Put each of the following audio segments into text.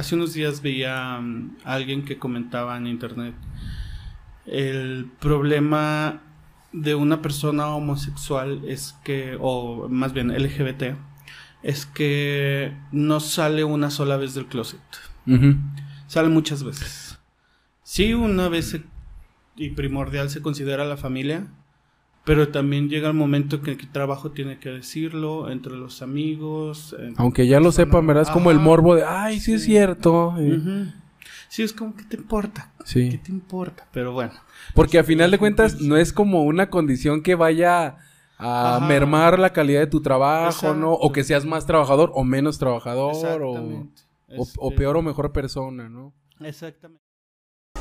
hace unos días veía mm, a alguien que comentaba en internet el problema de una persona homosexual es que, o más bien LGBT, es que no sale una sola vez del closet. Sale muchas veces. Sí, una vez y primordial se considera la familia, pero también llega el momento que el trabajo tiene que decirlo entre los amigos. Aunque ya lo sepan, ¿verdad? Es como el morbo de, ay, sí, es cierto. Sí, es como, ¿qué te importa? Sí. ¿Qué te importa? Pero bueno. Porque a final de cuentas no es como una condición que vaya a mermar la calidad de tu trabajo, ¿no? O que seas más trabajador o menos trabajador o, o, este peor o mejor persona, ¿no? Exactamente.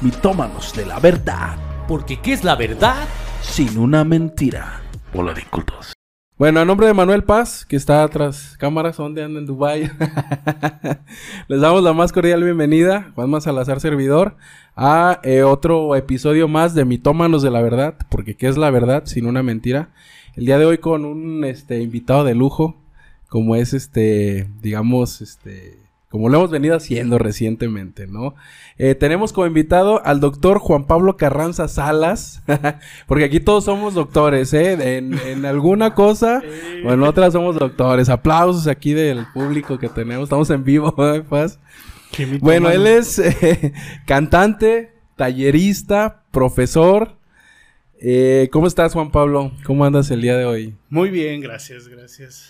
Mitómanos de la verdad. Porque ¿qué es la verdad? Sin una mentira. Hola, cultos. Bueno, a nombre de Manuel Paz, que está atrás cámaras, donde anda en Dubai. Les damos la más cordial bienvenida, Juan Salazar Servidor, a eh, otro episodio más de Mitómanos de la Verdad, porque ¿qué es la verdad sin una mentira? El día de hoy con un este, invitado de lujo, como es este, digamos, este, como lo hemos venido haciendo recientemente, ¿no? Eh, tenemos como invitado al doctor Juan Pablo Carranza Salas, porque aquí todos somos doctores, ¿eh? En, alguna cosa o en otra somos doctores. Aplausos aquí del público que tenemos, estamos en vivo, ¿eh, Paz? Bueno, él es eh, cantante, tallerista, profesor. Eh, ¿Cómo estás, Juan Pablo? ¿Cómo andas el día de hoy? Muy bien, gracias, gracias.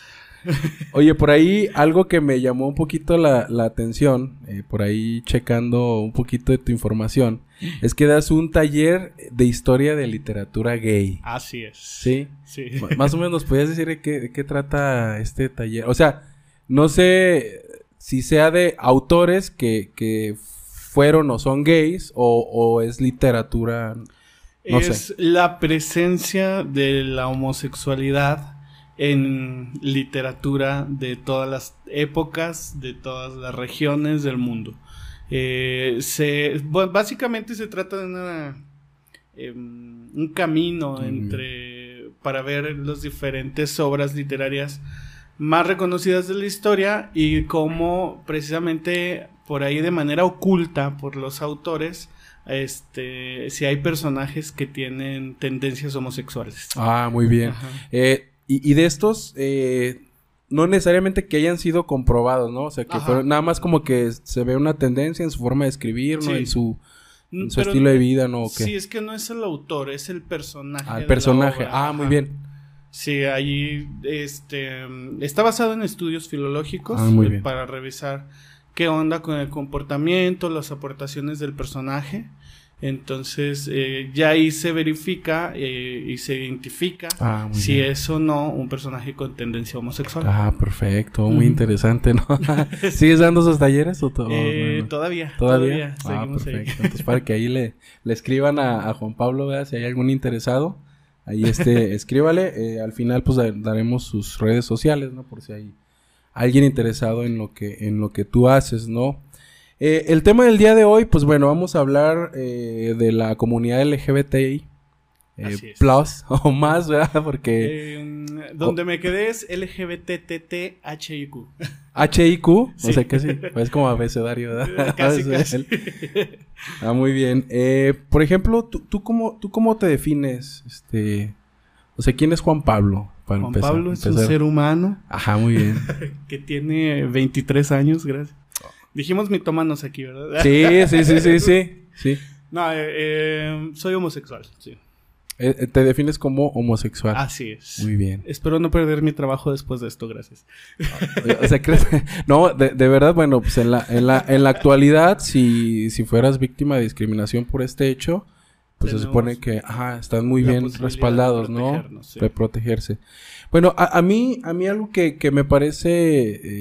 Oye, por ahí algo que me llamó un poquito la, atención, eh, por ahí checando un poquito de tu información, es que das un taller de historia de literatura gay. Así es. ¿Sí? Sí. Más o menos, ¿nos podías decir de qué, trata este taller? O sea, no sé si sea de autores que, fueron o son gays o, es literatura... No es la presencia de la homosexualidad en literatura de todas las épocas, de todas las regiones del mundo. Eh, se, básicamente se trata de una, em, un camino entre para ver las diferentes obras literarias más reconocidas de la historia y cómo precisamente por ahí de manera oculta por los autores este si hay personajes que tienen tendencias homosexuales. Ah, muy bien. Eh, y, de estos, eh, no necesariamente que hayan sido comprobados, ¿no? O sea, que nada más como que se ve una tendencia en su forma de escribir, ¿no? En su, mm, su estilo de vida, ¿no? Sí, es que no es el autor, es el personaje. Ah, el personaje. ah, muy bien. Sí, ahí este, está basado en estudios filológicos ah, muy para revisar qué onda con el comportamiento, las aportaciones del personaje. Entonces, eh, ya ahí se verifica eh, y se identifica ah, si es o no un personaje con tendencia homosexual. Ah, perfecto, muy interesante, ¿no? ¿Sigues dando esos talleres o todo? Eh, todavía, todavía. ah, perfecto. Entonces, para que ahí le, le escriban a, Juan Pablo, vea si hay algún interesado, ahí este, escríbale. al final, pues daremos sus redes sociales, ¿no? Por si hay alguien interesado en lo que, en lo que tú haces, ¿no? Eh, el tema del día de hoy, pues bueno, vamos a hablar eh, de la comunidad LGBTI. Eh, plus o más, ¿verdad? Porque... donde me quedé es LGBTTHIQ. HIQ, o sea que sí, es como abecedario, ¿verdad? Casi, casi. Ah, muy bien. por ejemplo, ¿tú, tú, cómo, ¿tú cómo te defines? Este, o sea, ¿quién es Juan Pablo? Juan Pablo es un ser humano. Ajá, muy bien. que tiene 23 años, gracias. Dijimos mitómanos aquí, ¿verdad? Sí, sí, sí, sí, sí. sí. No, eh, eh, soy homosexual, sí. Eh, te defines como homosexual. Así es. Muy bien. Espero no perder mi trabajo después de esto, gracias. o sea, ¿crees? No, de, de, verdad, bueno, pues en la, en la, en la actualidad, si, si fueras víctima de discriminación por este hecho, pues se supone que, ajá, están muy bien respaldados, ¿no? De protegerse. Bueno, a, mí, a mí algo que, que me parece,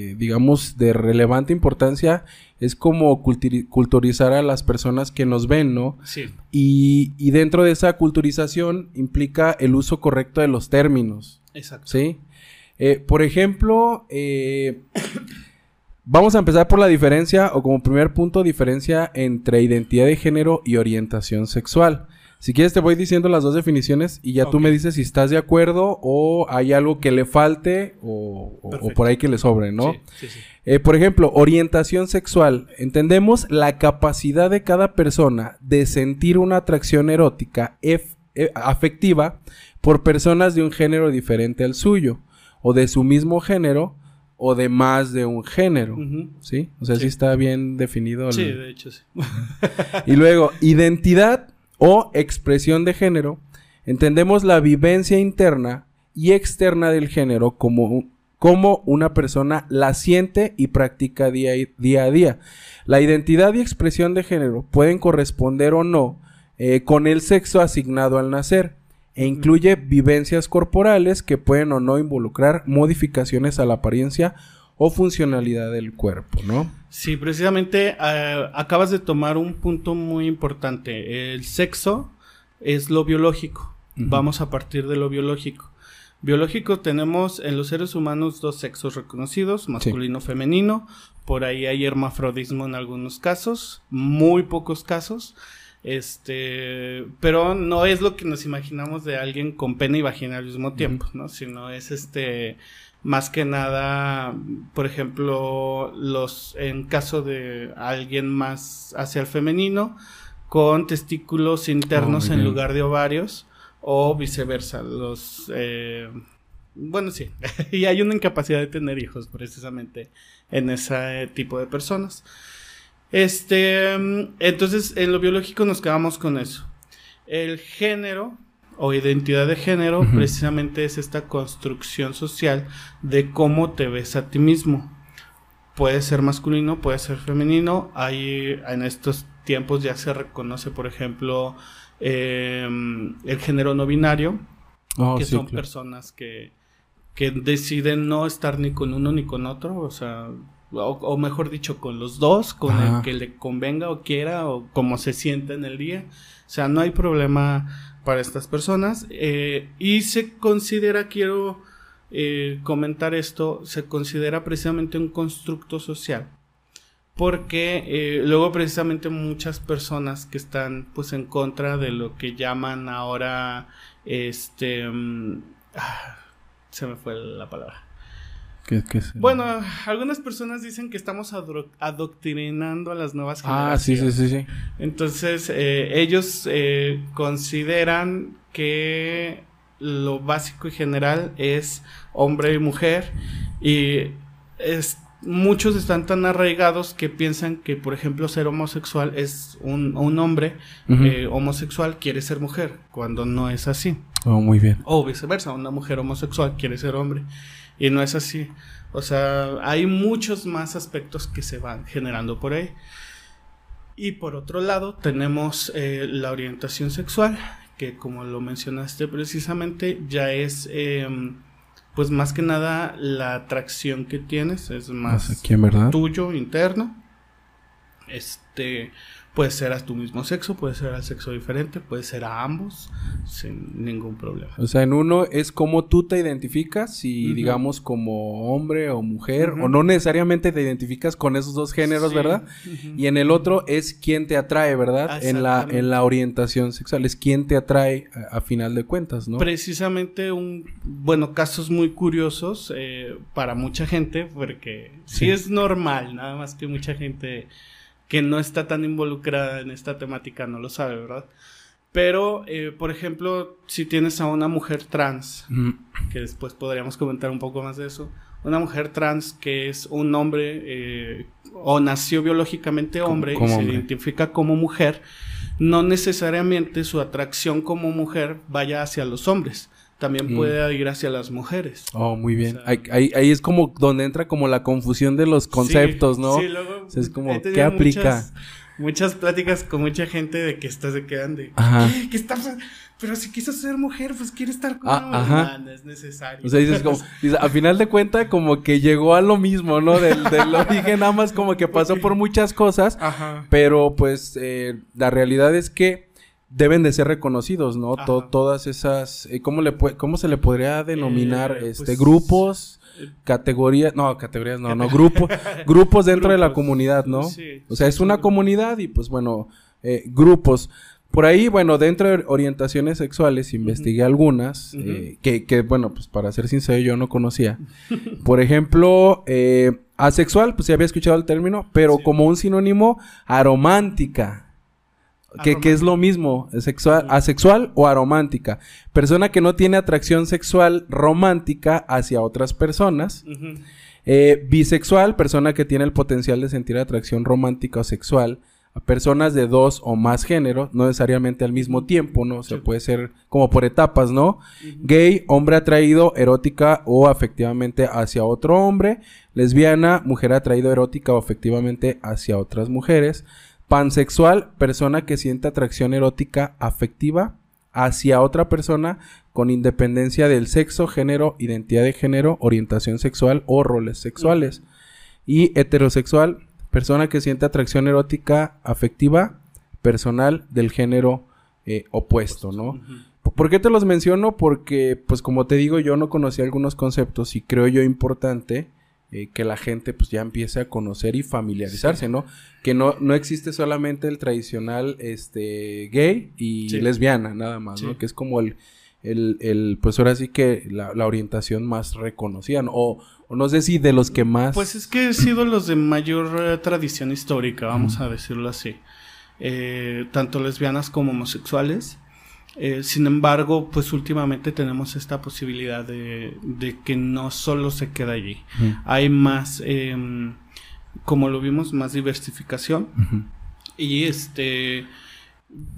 eh, digamos, de relevante importancia es como culturizar a las personas que nos ven, ¿no? Sí. Y, y dentro de esa culturización implica el uso correcto de los términos. Exacto. ¿Sí? Eh, por ejemplo, eh, vamos a empezar por la diferencia, o como primer punto, diferencia entre identidad de género y orientación sexual. Si quieres te voy diciendo las dos definiciones y ya tú me dices si estás de acuerdo o hay algo que le falte o, por ahí que le sobre, ¿no? Sí, sí, sí. Eh, por ejemplo, orientación sexual. Entendemos la capacidad de cada persona de sentir una atracción erótica ef- eh, afectiva por personas de un género diferente al suyo, o de su mismo género, o de más de un género. ¿Sí? O sea, sí, Sí. está bien definido. el- Sí, de hecho sí. y luego, identidad o expresión de género. Entendemos la vivencia interna y externa del género como, como una persona la siente y practica día, y- día a día. La identidad y expresión de género pueden corresponder o no eh, con el sexo asignado al nacer e incluye vivencias corporales que pueden o no involucrar modificaciones a la apariencia o funcionalidad del cuerpo, ¿no? Sí, precisamente eh, acabas de tomar un punto muy importante. El sexo es lo biológico. Vamos a partir de lo biológico. Biológico tenemos en los seres humanos dos sexos reconocidos, masculino, femenino. Por ahí hay hermafrodismo en algunos casos, muy pocos casos. Este, pero no es lo que nos imaginamos de alguien con pene y vagina al mismo tiempo, ¿no? Sino es este, más que nada, por ejemplo, los, en caso de alguien más hacia el femenino, con testículos internos muy en lugar de ovarios, o viceversa, los, eh, bueno, sí, y hay una incapacidad de tener hijos precisamente en ese tipo de personas. Este, mm, entonces en lo biológico nos quedamos con eso. El género o identidad de género precisamente es esta construcción social de cómo te ves a ti mismo. Puede ser masculino, puede ser femenino. Hay en estos tiempos ya se reconoce, por ejemplo, em, el género no binario, Oh, que sí, son claro. personas que, que deciden no estar ni con uno ni con otro, o sea, o, o mejor dicho, con los dos, con Ajá. el que le convenga o quiera, o como se sienta en el día. O sea, no hay problema para estas personas. eh, y se considera, quiero eh, comentar esto, se considera precisamente un constructo social. Porque eh, luego precisamente muchas personas que están pues en contra de lo que llaman ahora este mm, ah, se me fue la palabra. ¿Qué- qué es? Bueno, algunas personas dicen que estamos adoctrinando a las nuevas Ah, sí, generaciones. sí, sí, sí. Entonces, eh, ellos eh, consideran que lo básico y general es hombre y mujer y es, muchos están tan arraigados que piensan que, por ejemplo, ser homosexual es un, un hombre eh, homosexual quiere ser mujer, cuando no es así. Oh, muy bien. O viceversa, una mujer homosexual quiere ser hombre y no es así. O sea, hay muchos más aspectos que se van generando por ahí. Y por otro lado, tenemos eh, la orientación sexual, que como lo mencionaste precisamente, ya es, eh, pues más que nada, la atracción que tienes, es Más aquí, tuyo, interno. Este, puede ser a tu mismo sexo, puede ser al sexo diferente, puede ser a ambos, sin ningún problema. O sea, en uno es como tú te identificas, si digamos como hombre o mujer, o no necesariamente te identificas con esos dos géneros, Sí. ¿verdad? Y en el otro es quién te atrae, ¿verdad? En la, en la orientación sexual, es quién te atrae a, a final de cuentas, ¿no? Precisamente un, bueno, casos muy curiosos eh, para mucha gente, porque sí. Sí. es normal, nada más que mucha gente que no está tan involucrada en esta temática no lo sabe, ¿verdad? Pero, eh, por ejemplo, si tienes a una mujer trans, Mm, que después podríamos comentar un poco más de eso, una mujer trans que es un hombre eh, o nació biológicamente Como- hombre como y se hombre. identifica como mujer, no necesariamente su atracción como mujer vaya hacia los hombres, también Mm. puede ir hacia las mujeres. Oh, muy bien. sea- ahí, ahí- ahí es como donde entra como la confusión de los conceptos, Sí, ¿no? Sí, luego O sea, es como, ¿qué aplica? Muchas, muchas pláticas con mucha gente de que estas se quedan de... Ajá. "¿Qué? ¿Qué está pasando? Pero si quiso ser mujer, pues quiere estar con Ah, una ajá. No, no es necesario. O sea, dices como, dices, a final de cuenta como que llegó a lo mismo, ¿no? Del, del origen nada más como que pasó por muchas cosas, Ajá. pero pues eh, la realidad es que deben de ser reconocidos, ¿no? To- todas esas, eh, ¿cómo, le ¿cómo se le podría denominar? Eh, este, pues, grupos, eh, categorías, no, categorías no, no, grupos, grupos dentro de la comunidad, ¿no? sí, o sea, es una comunidad y pues bueno, eh, grupos. Por ahí, bueno, dentro de orientaciones sexuales investigué algunas eh, que, que, bueno, pues para ser sincero yo no conocía. Por ejemplo, asexual, pues ya había escuchado el término, pero Sí. como un sinónimo, aromántica. Que, que es lo mismo, sexual, asexual o aromántica. Persona que no tiene atracción sexual romántica hacia otras personas. Eh, bisexual, persona que tiene el potencial de sentir atracción romántica o sexual a personas de dos o más géneros, no necesariamente al mismo tiempo, ¿no? O sea, Sí. puede ser como por etapas, ¿no? Gay, hombre atraído erótica o afectivamente hacia otro hombre. Lesbiana, mujer atraído erótica o afectivamente hacia otras mujeres. Pansexual, persona que siente atracción erótica afectiva hacia otra persona con independencia del sexo, género, identidad de género, orientación sexual o roles sexuales. Y heterosexual, persona que siente atracción erótica afectiva personal del género eh, opuesto, ¿no? ¿Por qué te los menciono? Porque, pues como te digo, yo no conocía algunos conceptos y creo yo importante eh, que la gente pues ya empiece a conocer y familiarizarse, ¿no? Que no, no existe solamente el tradicional este, gay y Sí. lesbiana, nada más, Sí. ¿no? Que es como el, el, el, pues ahora sí que la, la orientación más reconocida, ¿no? O, o no sé si de los que más... Pues es que han sido los de mayor eh, tradición histórica, vamos a decirlo así. Eh, tanto lesbianas como homosexuales. Eh, sin embargo, pues últimamente tenemos esta posibilidad de, de que no solo se queda allí. Hay más, em, como lo vimos, más diversificación. Y este,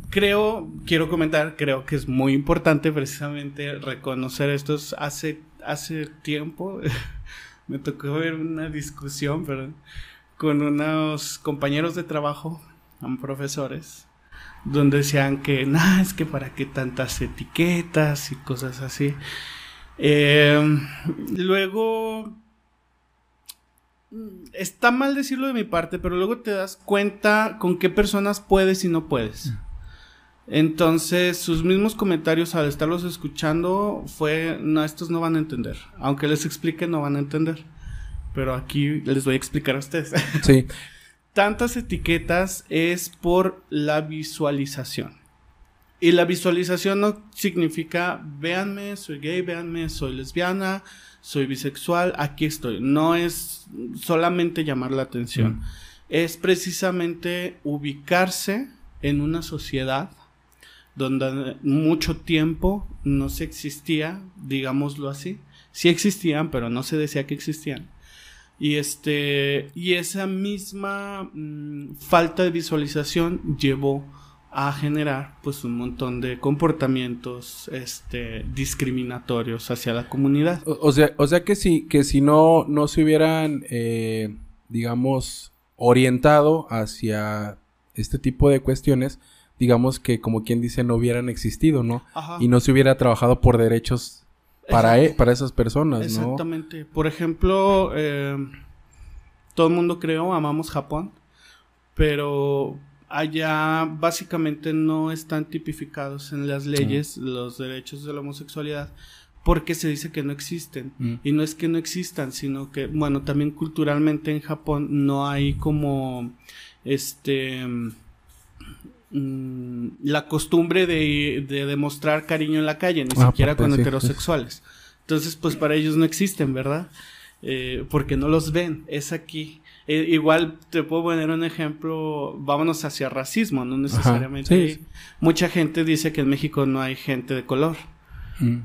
creo, quiero comentar, creo que es muy importante precisamente reconocer estos. Hace, hace tiempo me tocó ver una discusión, perdón, con unos compañeros de trabajo, profesores, donde decían que, nah, es que para qué tantas etiquetas y cosas así. Em, luego Mm, Está mal decirlo de mi parte, pero luego te das cuenta con qué personas puedes y no puedes. Entonces, sus mismos comentarios al estarlos escuchando fue, no, estos no van a entender. Aunque les explique, no van a entender. Pero aquí les voy a explicar a ustedes. Sí. Tantas etiquetas es por la visualización. Y la visualización no significa, véanme, soy gay, véanme, soy lesbiana, soy bisexual, aquí estoy. No es solamente llamar la atención. Mm. Es precisamente ubicarse en una sociedad donde mucho tiempo no se existía, digámoslo así. Sí existían, pero no se decía que existían. Y este y esa misma mm, falta de visualización llevó a generar pues un montón de comportamientos este discriminatorios hacia la comunidad. O, o sea, o sea que si, que si no, no se hubieran, eh, digamos, orientado hacia este tipo de cuestiones, digamos que como quien dice no hubieran existido, ¿no? Ajá. Y no se hubiera trabajado por derechos para, e- para esas personas, ¿no? Exactamente. Por ejemplo, eh, todo el mundo creo, amamos Japón, pero allá básicamente no están tipificados en las leyes los derechos de la homosexualidad porque se dice que no existen. Mm. Y no es que no existan, sino que, bueno, también culturalmente en Japón no hay como, este, mm, la costumbre de, de demostrar cariño en la calle, ni Ah, siquiera pues con sí. heterosexuales. Entonces, pues para ellos no existen, ¿verdad? Eh, porque no los ven, es aquí. Eh, igual te puedo poner un ejemplo, vámonos hacia racismo, no necesariamente. sí, ahí. sí. Mucha gente dice que en México no hay gente de color. Mm.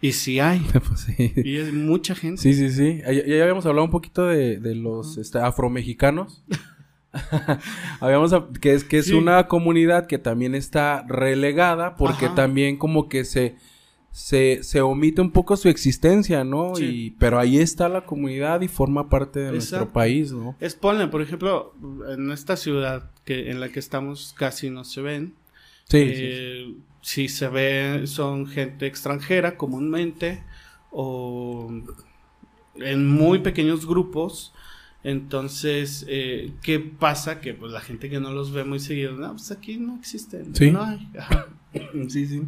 Y sí hay. Pues sí. Y es mucha gente. Sí, sí, sí. Ya, ya habíamos hablado un poquito de, de los este, afromexicanos. habíamos hab- que es que es Sí. una comunidad que también está relegada porque Ajá. también como que se se, se omite un poco su existencia, ¿no? Sí. Y pero ahí está la comunidad y forma parte de nuestro país, ¿no? Es ponle, por ejemplo, en esta ciudad que en la que estamos casi no se ven. Sí, Eh, Si se ve, son gente extranjera comúnmente o en muy pequeños grupos. Entonces, eh, ¿qué pasa? Que pues la gente que no los ve muy seguido, no, pues aquí no existen. Sí. No hay. Sí, sí. sí.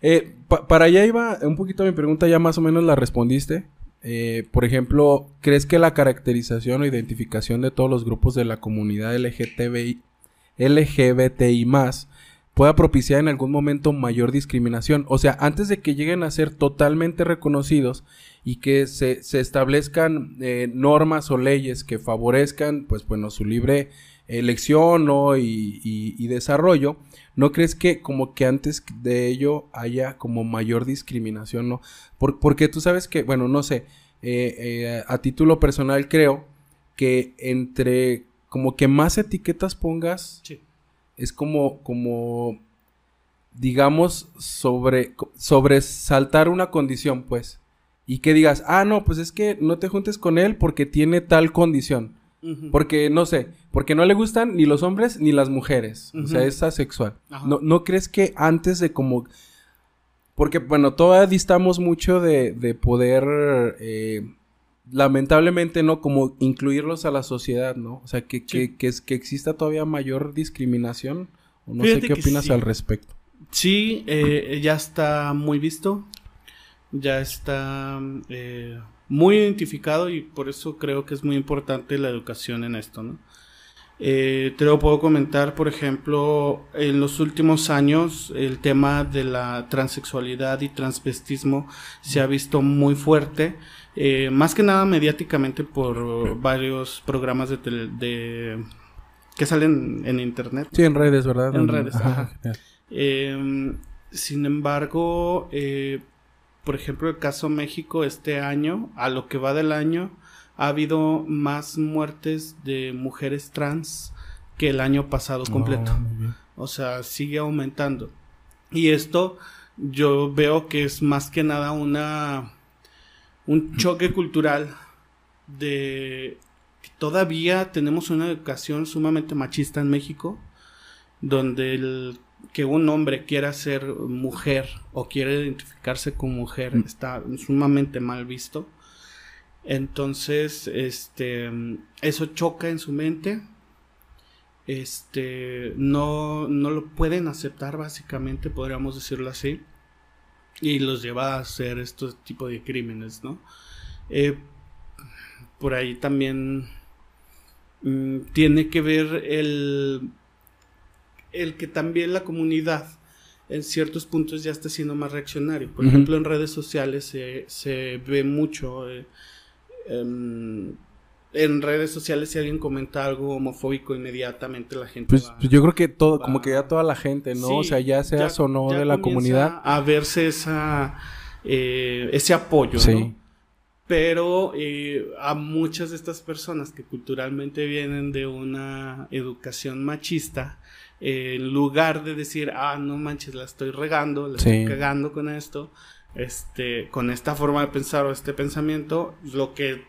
Eh, pa- para allá iba un poquito mi pregunta, ya más o menos la respondiste. Eh, por ejemplo, ¿crees que la caracterización o identificación de todos los grupos de la comunidad LGTBI, LGBTI más pueda propiciar en algún momento mayor discriminación. O sea, antes de que lleguen a ser totalmente reconocidos y que se, se establezcan eh, normas o leyes que favorezcan, pues bueno, su libre elección ¿no? y, y- desarrollo, ¿no crees que como que antes de ello haya como mayor discriminación, ¿no? Por- porque tú sabes que, bueno, no sé, eh, eh, a título personal creo que entre como que más etiquetas pongas. Es como, como, digamos, sobre, sobresaltar una condición, pues. Y que digas, ah, no, pues es que no te juntes con él porque tiene tal condición. Porque, no sé, porque no le gustan ni los hombres ni las mujeres. O sea, es asexual. Ajá. ¿No, ¿No crees que antes de como... Porque, bueno, todavía distamos mucho de, de poder, eh, lamentablemente, ¿no? Como incluirlos a la sociedad, ¿no? O sea, que, Sí. que, que, que exista todavía mayor discriminación. O no Fíjate sé qué opinas sí. al respecto. Sí, eh, ya está muy visto, ya está eh, muy identificado y por eso creo que es muy importante la educación en esto, ¿no? Eh, te lo puedo comentar, por ejemplo, en los últimos años el tema de la transexualidad y transvestismo se ha visto muy fuerte, eh, más que nada mediáticamente por varios programas de, tele- de que salen en internet. Sí, en redes, ¿verdad? En redes, ajá. Eh, sin embargo, eh, por ejemplo, el caso México este año, a lo que va del año, ha habido más muertes de mujeres trans que el año pasado completo. Oh, bien. O sea, sigue aumentando. Y esto yo veo que es más que nada una un choque cultural de que todavía tenemos una educación sumamente machista en México, donde el que un hombre quiera ser mujer o quiere identificarse como mujer Mm. está sumamente mal visto. Entonces, este, eso choca en su mente. Este, no, no lo pueden aceptar básicamente, podríamos decirlo así. Y los lleva a hacer estos tipo de crímenes, ¿no? Eh, por ahí también mm, tiene que ver el, el que también la comunidad en ciertos puntos ya está siendo más reaccionario. Por ejemplo, en redes sociales se, se ve mucho. eh, em, en redes sociales, si alguien comenta algo homofóbico, inmediatamente la gente. Pues, va- pues yo creo que todo, va- como que ya toda la gente, ¿no? Sí, o sea, ya seas o no de la comunidad. A verse esa, eh, ese apoyo, Sí. ¿no? Pero eh, a muchas de estas personas que culturalmente vienen de una educación machista, eh, en lugar de decir, ah, no manches, la estoy regando, la Sí. estoy cagando con esto, este, con esta forma de pensar o este pensamiento, lo que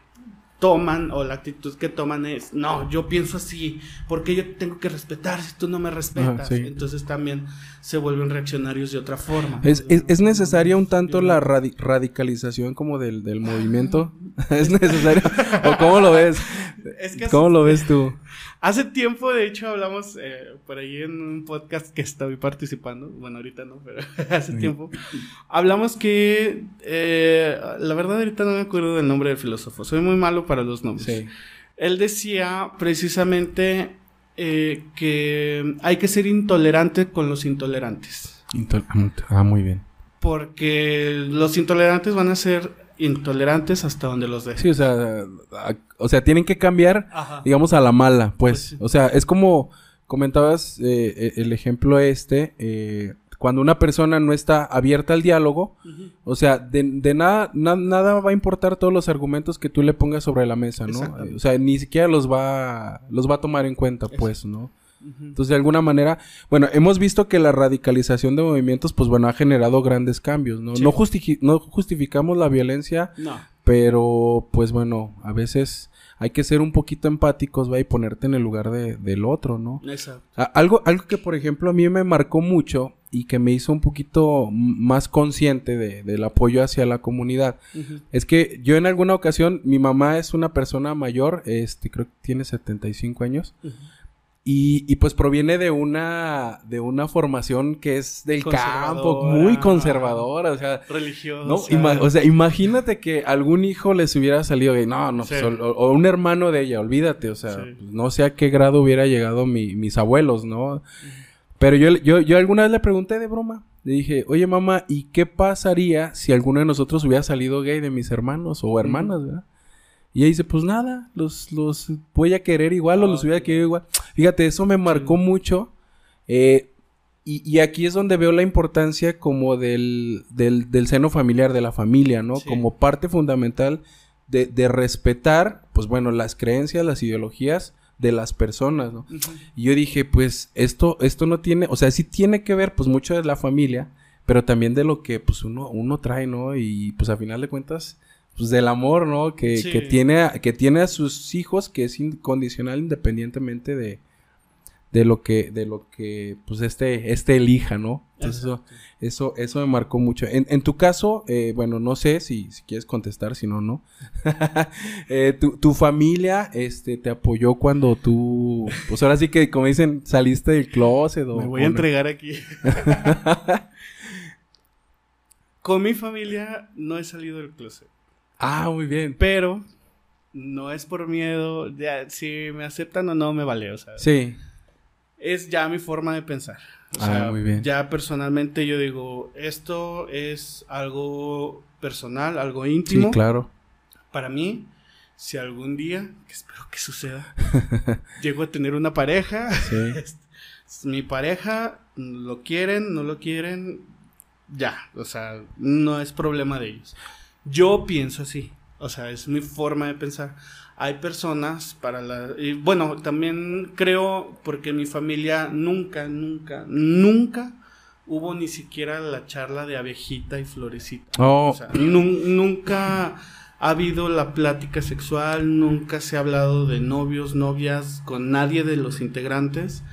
toman o la actitud que toman es, no, yo pienso así, porque yo tengo que respetar si tú no me respetas? sí. Entonces también se vuelven reaccionarios de otra forma. Es, es, es necesaria un tanto la radi- radicalización como del, del movimiento. ¿Es necesario? ¿O cómo lo ves? Es que ¿Cómo lo ves tú? Hace tiempo, de hecho, hablamos eh, por ahí en un podcast que estoy participando. Bueno, ahorita no, pero hace Sí. tiempo. Hablamos que, eh, la verdad, ahorita no me acuerdo del nombre del filósofo. Soy muy malo para los nombres. Sí. Él decía precisamente eh, que hay que ser intolerante con los intolerantes. Intol- ah, muy bien. Porque los intolerantes van a ser intolerantes hasta donde los dejen. Sí, o sea, a- o sea, tienen que cambiar, Ajá. digamos, a la mala, pues. Pues sí. O sea, es como comentabas eh, eh, el ejemplo este, eh, cuando una persona no está abierta al diálogo, o sea, de, de nada, na- nada va a importar todos los argumentos que tú le pongas sobre la mesa, ¿no? O sea, ni siquiera los va, los va a tomar en cuenta, pues, ¿no? Entonces, de alguna manera, bueno, hemos visto que la radicalización de movimientos, pues bueno, ha generado grandes cambios, ¿no? Sí. No, justifi- no justificamos la violencia, No. pero pues bueno, a veces hay que ser un poquito empáticos, ¿va? Y ponerte en el lugar de- del otro, ¿no? Exacto. Algo, algo que, por ejemplo, a mí me marcó mucho y que me hizo un poquito más consciente de- del apoyo hacia la comunidad. Es que yo en alguna ocasión, mi mamá es una persona mayor, este, creo que tiene 75 años. Ujú. Y, y, pues proviene de una, de una formación que es del campo, muy conservadora, o sea, Religiosa. no, ima- o sea, imagínate que algún hijo les hubiera salido de, no, no, Sí. pues, o, o un hermano de ella, olvídate, o sea, Sí. pues, no sé a qué grado hubiera llegado mi- mis abuelos, ¿no? Pero yo, yo, yo alguna vez le pregunté de broma. Le dije, oye mamá, ¿y qué pasaría si alguno de nosotros hubiera salido gay de mis hermanos o hermanas, verdad? Y ella dice, pues nada, los, los voy a querer igual o los voy a querer igual. Fíjate, eso me marcó mucho. Eh, y, y aquí es donde veo la importancia como del, del, del seno familiar, de la familia, ¿no? Sí. Como parte fundamental de, de respetar, pues bueno, las creencias, las ideologías de las personas, ¿no? Y yo dije, pues esto, esto no tiene, o sea, sí tiene que ver pues mucho de la familia, pero también de lo que pues uno, uno trae, ¿no? Y pues a final de cuentas, pues del amor, ¿no? Que, Sí. que tiene, a- que tiene a sus hijos, que es incondicional independientemente de, de lo que, de lo que, pues este, este elija, ¿no? Entonces eso, eso, eso me marcó mucho. En, en tu caso, eh, bueno, no sé si, si quieres contestar, si no, no. Eh, tu, tu familia, este, te apoyó cuando tú, pues ahora sí que, como dicen, saliste del closet o... Me voy a no? entregar aquí. Con mi familia no he salido del closet. Ah, muy bien. Pero no es por miedo. Ya, si me aceptan o no, me vale. O sea, Sí. es ya mi forma de pensar. O Ah, sea, muy bien. Ya personalmente yo digo, esto es algo personal, algo íntimo. Sí, claro. Para mí, si algún día, que espero que suceda, llego a tener una pareja, Sí. mi pareja, lo quieren, no lo quieren, ya, o sea, no es problema de ellos. Yo pienso así, o sea, es mi forma de pensar. Hay personas para la... Y bueno, también creo, porque mi familia nunca, nunca, nunca hubo ni siquiera la charla de abejita y florecita. Oh. O sea, nun- nunca ha habido la plática sexual, nunca se ha hablado de novios, novias con nadie de los integrantes.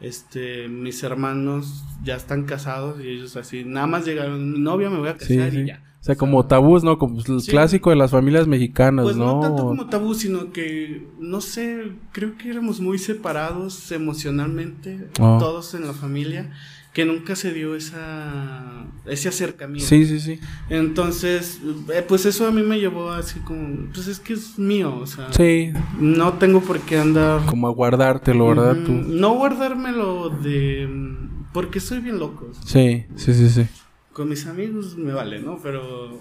Este, mis hermanos ya están casados y ellos así, nada más llegaron, mi novia me voy a Sí, casar sí. y ya. O sea, como tabús, ¿no? Como el Sí. clásico de las familias mexicanas, Pues ¿no? no tanto como tabú, sino que, no sé, creo que éramos muy separados emocionalmente, Oh. todos en la familia, que nunca se dio esa, ese acercamiento. Sí, sí, sí. Entonces, eh, pues eso a mí me llevó así como, pues es que es mío, o sea, Sí, no tengo por qué andar... como a guardártelo, ¿verdad? Mm, Tú. No guardármelo de... Porque soy bien loco. Sí, sí, sí, sí. Con mis amigos me vale, ¿no? Pero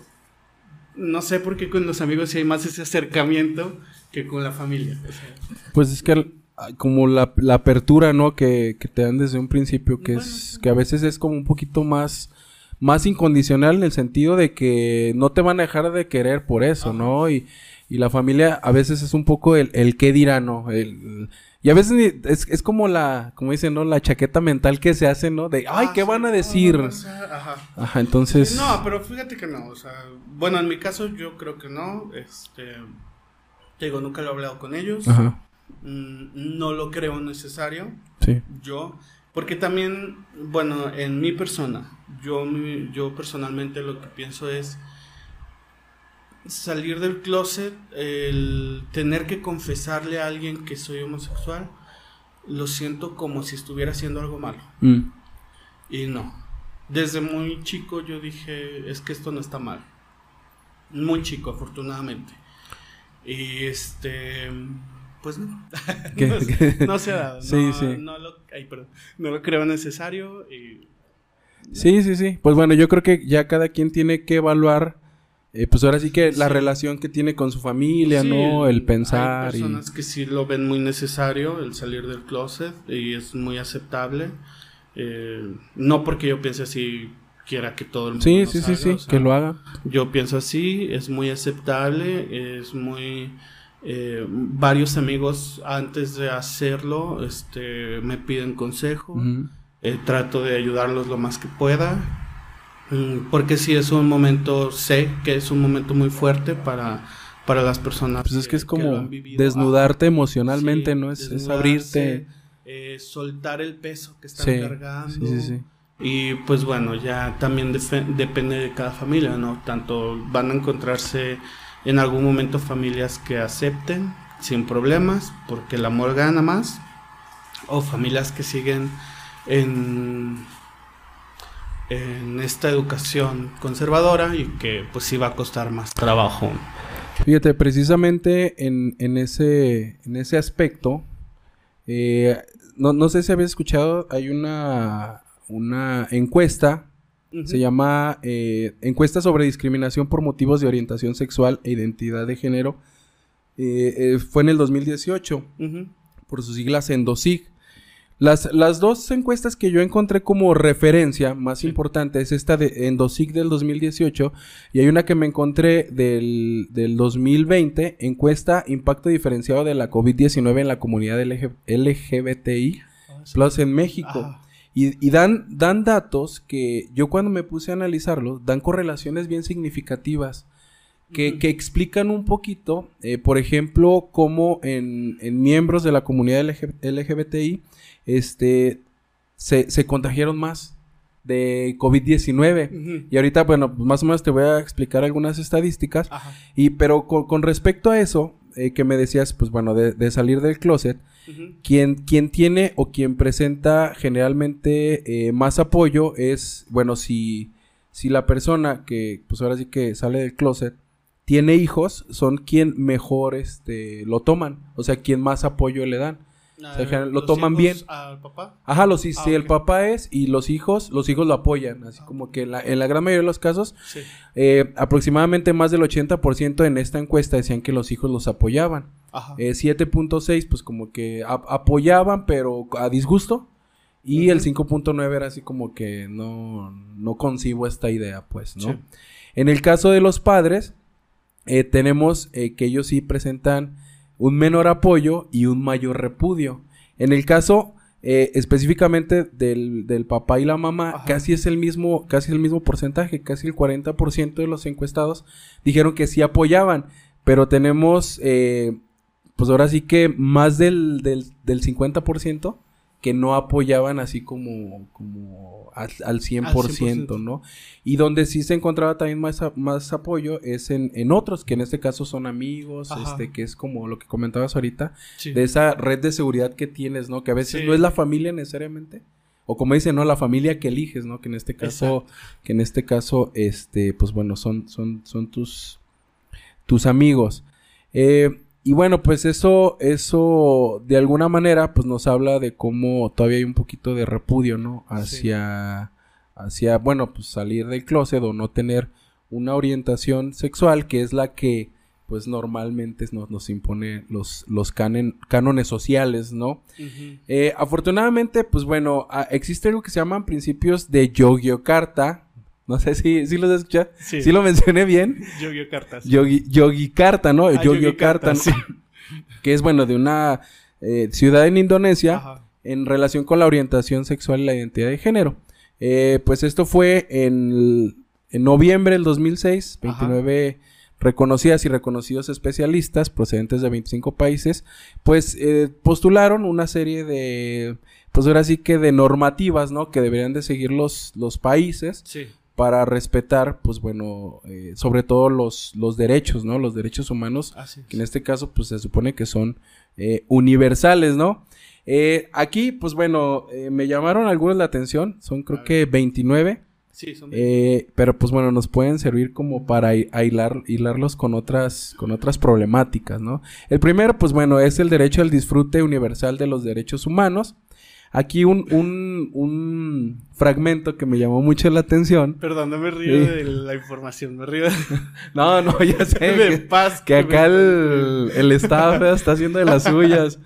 no sé por qué con los amigos sí hay más ese acercamiento que con la familia. o sea. Pues es que como la, la apertura, ¿no? Que, que te dan desde un principio, que Bueno, es que a veces es como un poquito más más incondicional en el sentido de que no te van a dejar de querer por eso, Ajá. ¿no? Y, y la familia a veces es un poco el, el qué dirá, ¿no? El, y a veces es, es como la, como dicen, ¿no? La chaqueta mental que se hace, ¿no? De, ay, Ah, ¿qué sí, van a decir? no, o sea, ajá. Ajá, entonces... No, pero fíjate que no, o sea, bueno, en mi caso yo creo que no, este, te digo, nunca lo he hablado con ellos, Ajá, mm, no lo creo necesario, sí. yo, porque también, bueno, en mi persona, yo, mi- yo personalmente lo que pienso es salir del closet, el tener que confesarle a alguien que soy homosexual, lo siento como si estuviera haciendo algo malo. Mm, Y no. Desde muy chico yo dije, es que esto no está mal. Muy chico, afortunadamente. Y este, pues no. No, se- no se ha dado. Sí, no, sí. No lo, ay, perdón. no lo creo necesario. Y, Sí, sí, sí. Pues bueno, yo creo que ya cada quien tiene que evaluar, eh, pues ahora sí que la Sí. relación que tiene con su familia, Sí, ¿no? El Hay pensar y... personas que sí lo ven muy necesario, el salir del closet, y es muy aceptable. Eh, no porque yo piense así, quiera que todo el mundo Sí, sí, sí, salga, sí, o sea, que lo haga. Yo pienso así, es muy aceptable, es muy... eh, varios amigos antes de hacerlo este, me piden consejo, eh, trato de ayudarlos lo más que pueda, porque sí es un momento, sé que es un momento muy fuerte para, para las personas. Pues es que es como desnudarte Ah, emocionalmente, sí, ¿no? Es, abrirte. eh, soltar el peso que están Sí, cargando. sí, sí, sí. Y pues bueno, ya también depende de cada familia, ¿no? Tanto van a encontrarse en algún momento familias que acepten sin problemas, porque el amor gana más, o familias que siguen en, en esta educación conservadora y que pues sí va a costar más trabajo. Fíjate, precisamente en, en, ese, en ese aspecto, Eh, no, no sé si habías escuchado, hay una, una encuesta, se llama eh, Encuesta sobre discriminación por motivos de orientación sexual e identidad de género. Eh, fue en el 2018, Ujú. por sus siglas Endosig. Las, las dos encuestas que yo encontré como referencia más importante es esta de Endosig del 2018 y hay una que me encontré del, del 2020, encuesta impacto diferenciado de la COVID-19 en la comunidad LG LGBTI plus en México. Y, y dan, dan datos que yo cuando me puse a analizarlos, dan correlaciones bien significativas que, que explican un poquito, eh, por ejemplo, cómo en, en miembros de la comunidad LG LGBTI este, se, se contagiaron más de COVID-19. Ujú. Y ahorita, bueno, pues más o menos te voy a explicar algunas estadísticas. Ajá. Y, pero con, con respecto a eso, eh, que me decías, pues bueno, de, de salir del closet, quien tiene o quien presenta generalmente eh, más apoyo es, bueno, si, si la persona que, pues ahora sí que sale del closet, tiene hijos, son quien mejor este, lo toman, o sea, quien más apoyo le dan. Ah, sea, lo ¿los toman hijos bien. ¿Al papá? Ajá, los, si Ah, si el papá es y los hijos, los hijos lo apoyan, así como que en la, en la gran mayoría de los casos, Sí. eh, aproximadamente más del 80% en esta encuesta decían que los hijos los apoyaban. Ajá. Eh, 7.6, pues como que a- apoyaban, pero a disgusto. Y el Ujú. 5.9 era así como que no, no concibo esta idea, pues, ¿no? Sí. En el caso de los padres, eh, tenemos eh, que ellos sí presentan un menor apoyo y un mayor repudio. En el caso eh, específicamente del, del papá y la mamá, Ajá. casi es el mismo, casi el mismo porcentaje, casi el 40% de los encuestados dijeron que sí apoyaban, pero tenemos, eh, pues ahora sí que más del, del, del 50% que no apoyaban así como, como al, al 100%, Al 100%. ¿no? Y donde sí se encontraba también más, a- más apoyo es en, en otros, que en este caso son amigos, Ajá. este, que es como lo que comentabas ahorita, Sí. de esa red de seguridad que tienes, ¿no? Que a veces Sí. no es la familia necesariamente. O como dicen, ¿no? La familia que eliges, ¿no? Que en este caso, que en este caso, este, pues bueno, son, son, son tus, tus amigos. Eh, y bueno, pues eso, eso de alguna manera, pues nos habla de cómo todavía hay un poquito de repudio, ¿no? Hacia, hacia, bueno, pues salir del closet o no tener una orientación sexual que es la que, pues normalmente nos, nos impone los, los canen- cánones sociales, ¿no? Eh, afortunadamente, pues bueno, ah, existe algo que se llaman principios de Yogyakarta. No sé si, si los escuchas. Sí. Si lo mencioné bien. Yu-Gi-Oh cartas. Yogi, Yogikarta, ¿no? Ah, Yogyakarta, ¿no? sí. que es bueno de una eh, ciudad en Indonesia Ajá. en relación con la orientación sexual y la identidad de género. Eh, pues esto fue en, en noviembre del 2006, Ajá. 29 reconocidas y reconocidos especialistas procedentes de 25 países, pues eh, postularon una serie de, pues ahora sí que de normativas, ¿no? Que deberían de seguir los, los países Sí. Para respetar, pues bueno, eh, sobre todo los, los derechos, ¿no? Los derechos humanos es. que en este caso pues se supone que son eh, universales, ¿no? Eh, aquí pues bueno, eh, me llamaron algunos la atención, son creo que 29, Sí, son pero pues bueno, nos pueden servir como para hilar, hilarlos con otras, con otras problemáticas, ¿no? El primero pues bueno es el derecho al disfrute universal de los derechos humanos. Aquí un, un, un fragmento que me llamó mucho la atención. Perdón, no me río Sí. de la información, me río de, No, no, ya sé. de que- paz. Que acá me- el, el staff está haciendo de las suyas.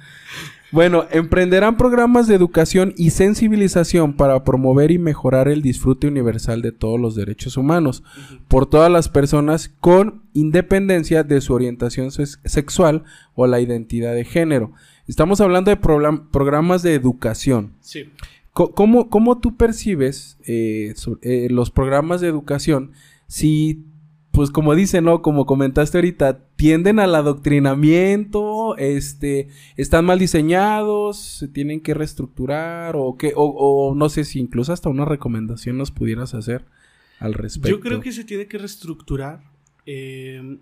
Bueno, emprenderán programas de educación y sensibilización para promover y mejorar el disfrute universal de todos los derechos humanos por todas las personas con independencia de su orientación sex- sexual o la identidad de género. Estamos hablando de program- programas de educación. Sí. ¿Cómo, cómo tú percibes eh, so- eh, los programas de educación si, pues como dice, ¿no? Como comentaste ahorita, tienden al adoctrinamiento, este, están mal diseñados, se tienen que reestructurar o qué, o, o no sé si incluso hasta una recomendación nos pudieras hacer al respecto. Yo creo que se tiene que reestructurar. eh,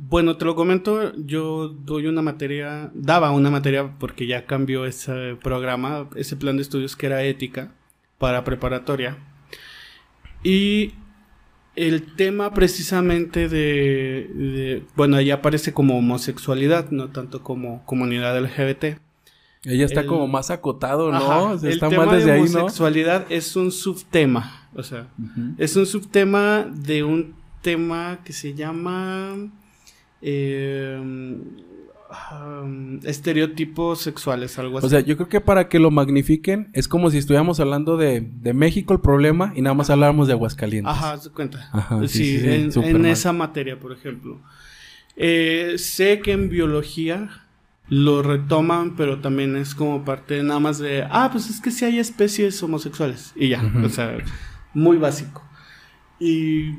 bueno, te lo comento, yo doy una materia, daba una materia porque ya cambió ese programa, ese plan de estudios que era ética para preparatoria. Y el tema precisamente de, de- bueno, ahí aparece como homosexualidad, no tanto como comunidad LGBT. Ella está El- como más acotado, ¿no? Ajá, O sea, el está tema más desde de ahí, ¿no? homosexualidad es un subtema, o sea, es un subtema de un tema que se llama eh, um, estereotipos sexuales, algo así. O sea, yo creo que para que lo magnifiquen es como si estuviéramos hablando de, de México el problema y nada más habláramos de Aguascalientes. Ajá, de cuenta. Ajá, sí, sí, sí, sí, en, esa materia, por ejemplo. Eh, sé que en biología lo retoman, pero también es como parte nada más de, ah, pues es que sí hay especies homosexuales. Y ya, o sea, muy básico. Y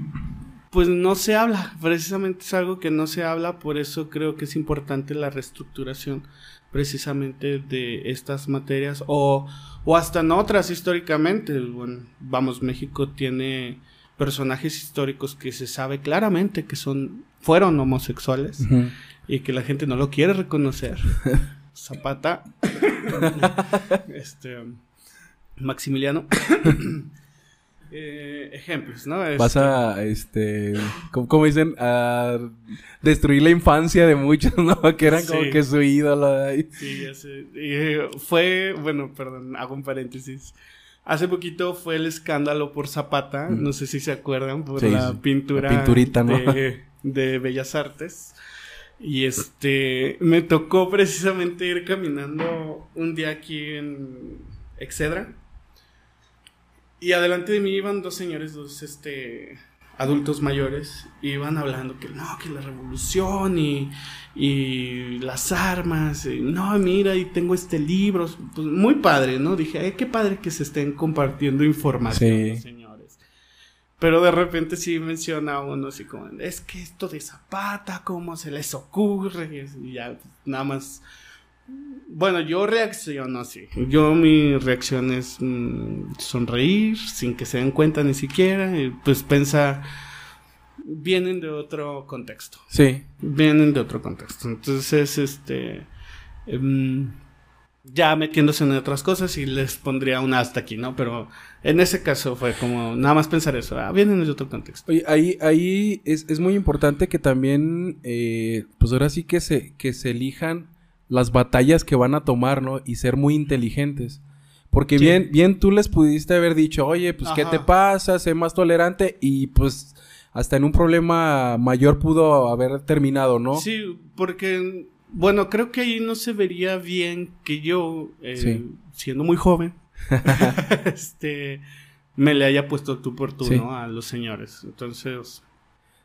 pues no se habla, precisamente es algo que no se habla, por eso creo que es importante la reestructuración precisamente de estas materias o, o hasta en otras históricamente. Bueno, vamos, México tiene personajes históricos que se sabe claramente que son fueron homosexuales y que la gente no lo quiere reconocer. Zapata, este, Maximiliano. Eh, ejemplos, ¿no? Vas a, este, ¿cómo, cómo dicen? A destruir la infancia de muchos, ¿no? Que eran como que su ídolo. ahí. Sí, ya sé. Y, eh, fue, bueno, perdón, hago un paréntesis. Hace poquito fue el escándalo por Zapata, Mm. no sé si se acuerdan, por Sí, la pintura La pinturita, ¿no? de, de Bellas Artes. Y este, me tocó precisamente ir caminando un día aquí en Excedra. Y adelante de mí iban dos señores, dos este, adultos mayores, iban hablando que no, que la revolución y, y las armas, y, no, mira, y tengo este libro, pues muy padre, ¿no? Dije, ay, qué padre que se estén compartiendo información Sí. los señores. Pero de repente sí menciona uno así como, es que esto de Zapata, ¿cómo se les ocurre? Y Y ya, pues, nada más. Bueno, yo reacciono así. Yo mi reacción es mm, sonreír sin que se den cuenta ni siquiera. y, pues pensar, vienen de otro contexto. Sí. Vienen de otro contexto. Entonces, este... em, ya metiéndose en otras cosas y les pondría un hasta aquí, ¿no? Pero en ese caso fue como nada más pensar eso. Ah, vienen de otro contexto. Oye, ahí, ahí es, es muy importante que también, eh, pues ahora sí que se, que se elijan las batallas que van a tomar, ¿no? Y ser muy inteligentes. Porque Sí. bien, bien tú les pudiste haber dicho, oye, pues, ¿qué te pasa? Sé más tolerante. Y pues, hasta en un problema mayor pudo haber terminado, ¿no? Sí, porque, bueno, creo que ahí no se vería bien que yo, eh, Sí. siendo muy joven, este, me le haya puesto tú por tú, Sí. ¿no? A los señores. Entonces,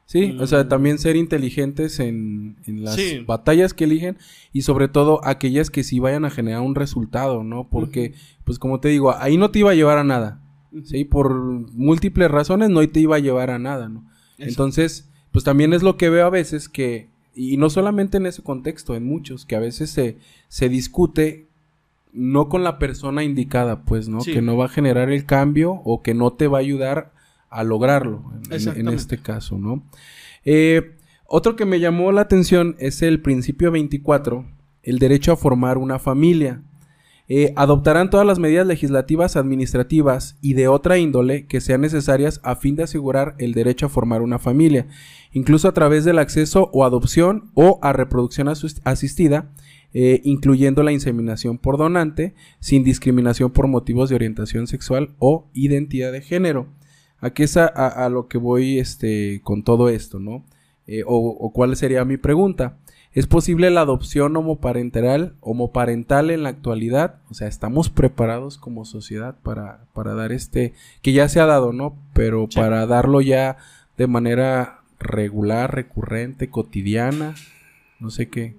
Sí, o sea, Mm. también ser inteligentes en, en las Sí. batallas que eligen y sobre todo aquellas que sí vayan a generar un resultado, ¿no? Porque, pues como te digo, ahí no te iba a llevar a nada, ¿sí? Por múltiples razones no te iba a llevar a nada, ¿no? Eso. Entonces, pues también es lo que veo a veces que, y no solamente en ese contexto, en muchos, que a veces se, se discute no con la persona indicada, pues, ¿no? Sí. Que no va a generar el cambio o que no te va a ayudar a lograrlo, en- este caso, ¿no? Eh, otro que me llamó la atención es el principio 24, el derecho a formar una familia. Eh, adoptarán todas las medidas legislativas, administrativas y de otra índole que sean necesarias a fin de asegurar el derecho a formar una familia, incluso a través del acceso o adopción o a reproducción asistida, eh, incluyendo la inseminación por donante, sin discriminación por motivos de orientación sexual o identidad de género. Aquí es a, a- a lo que voy este, con todo esto, ¿no? Eh, o, o cuál sería mi pregunta. ¿Es posible la adopción homoparental, homoparental en la actualidad? O sea, ¿estamos preparados como sociedad para, para dar este, que ya se ha dado, ¿no? Pero Sí. para darlo ya de manera regular, recurrente, cotidiana, no sé qué.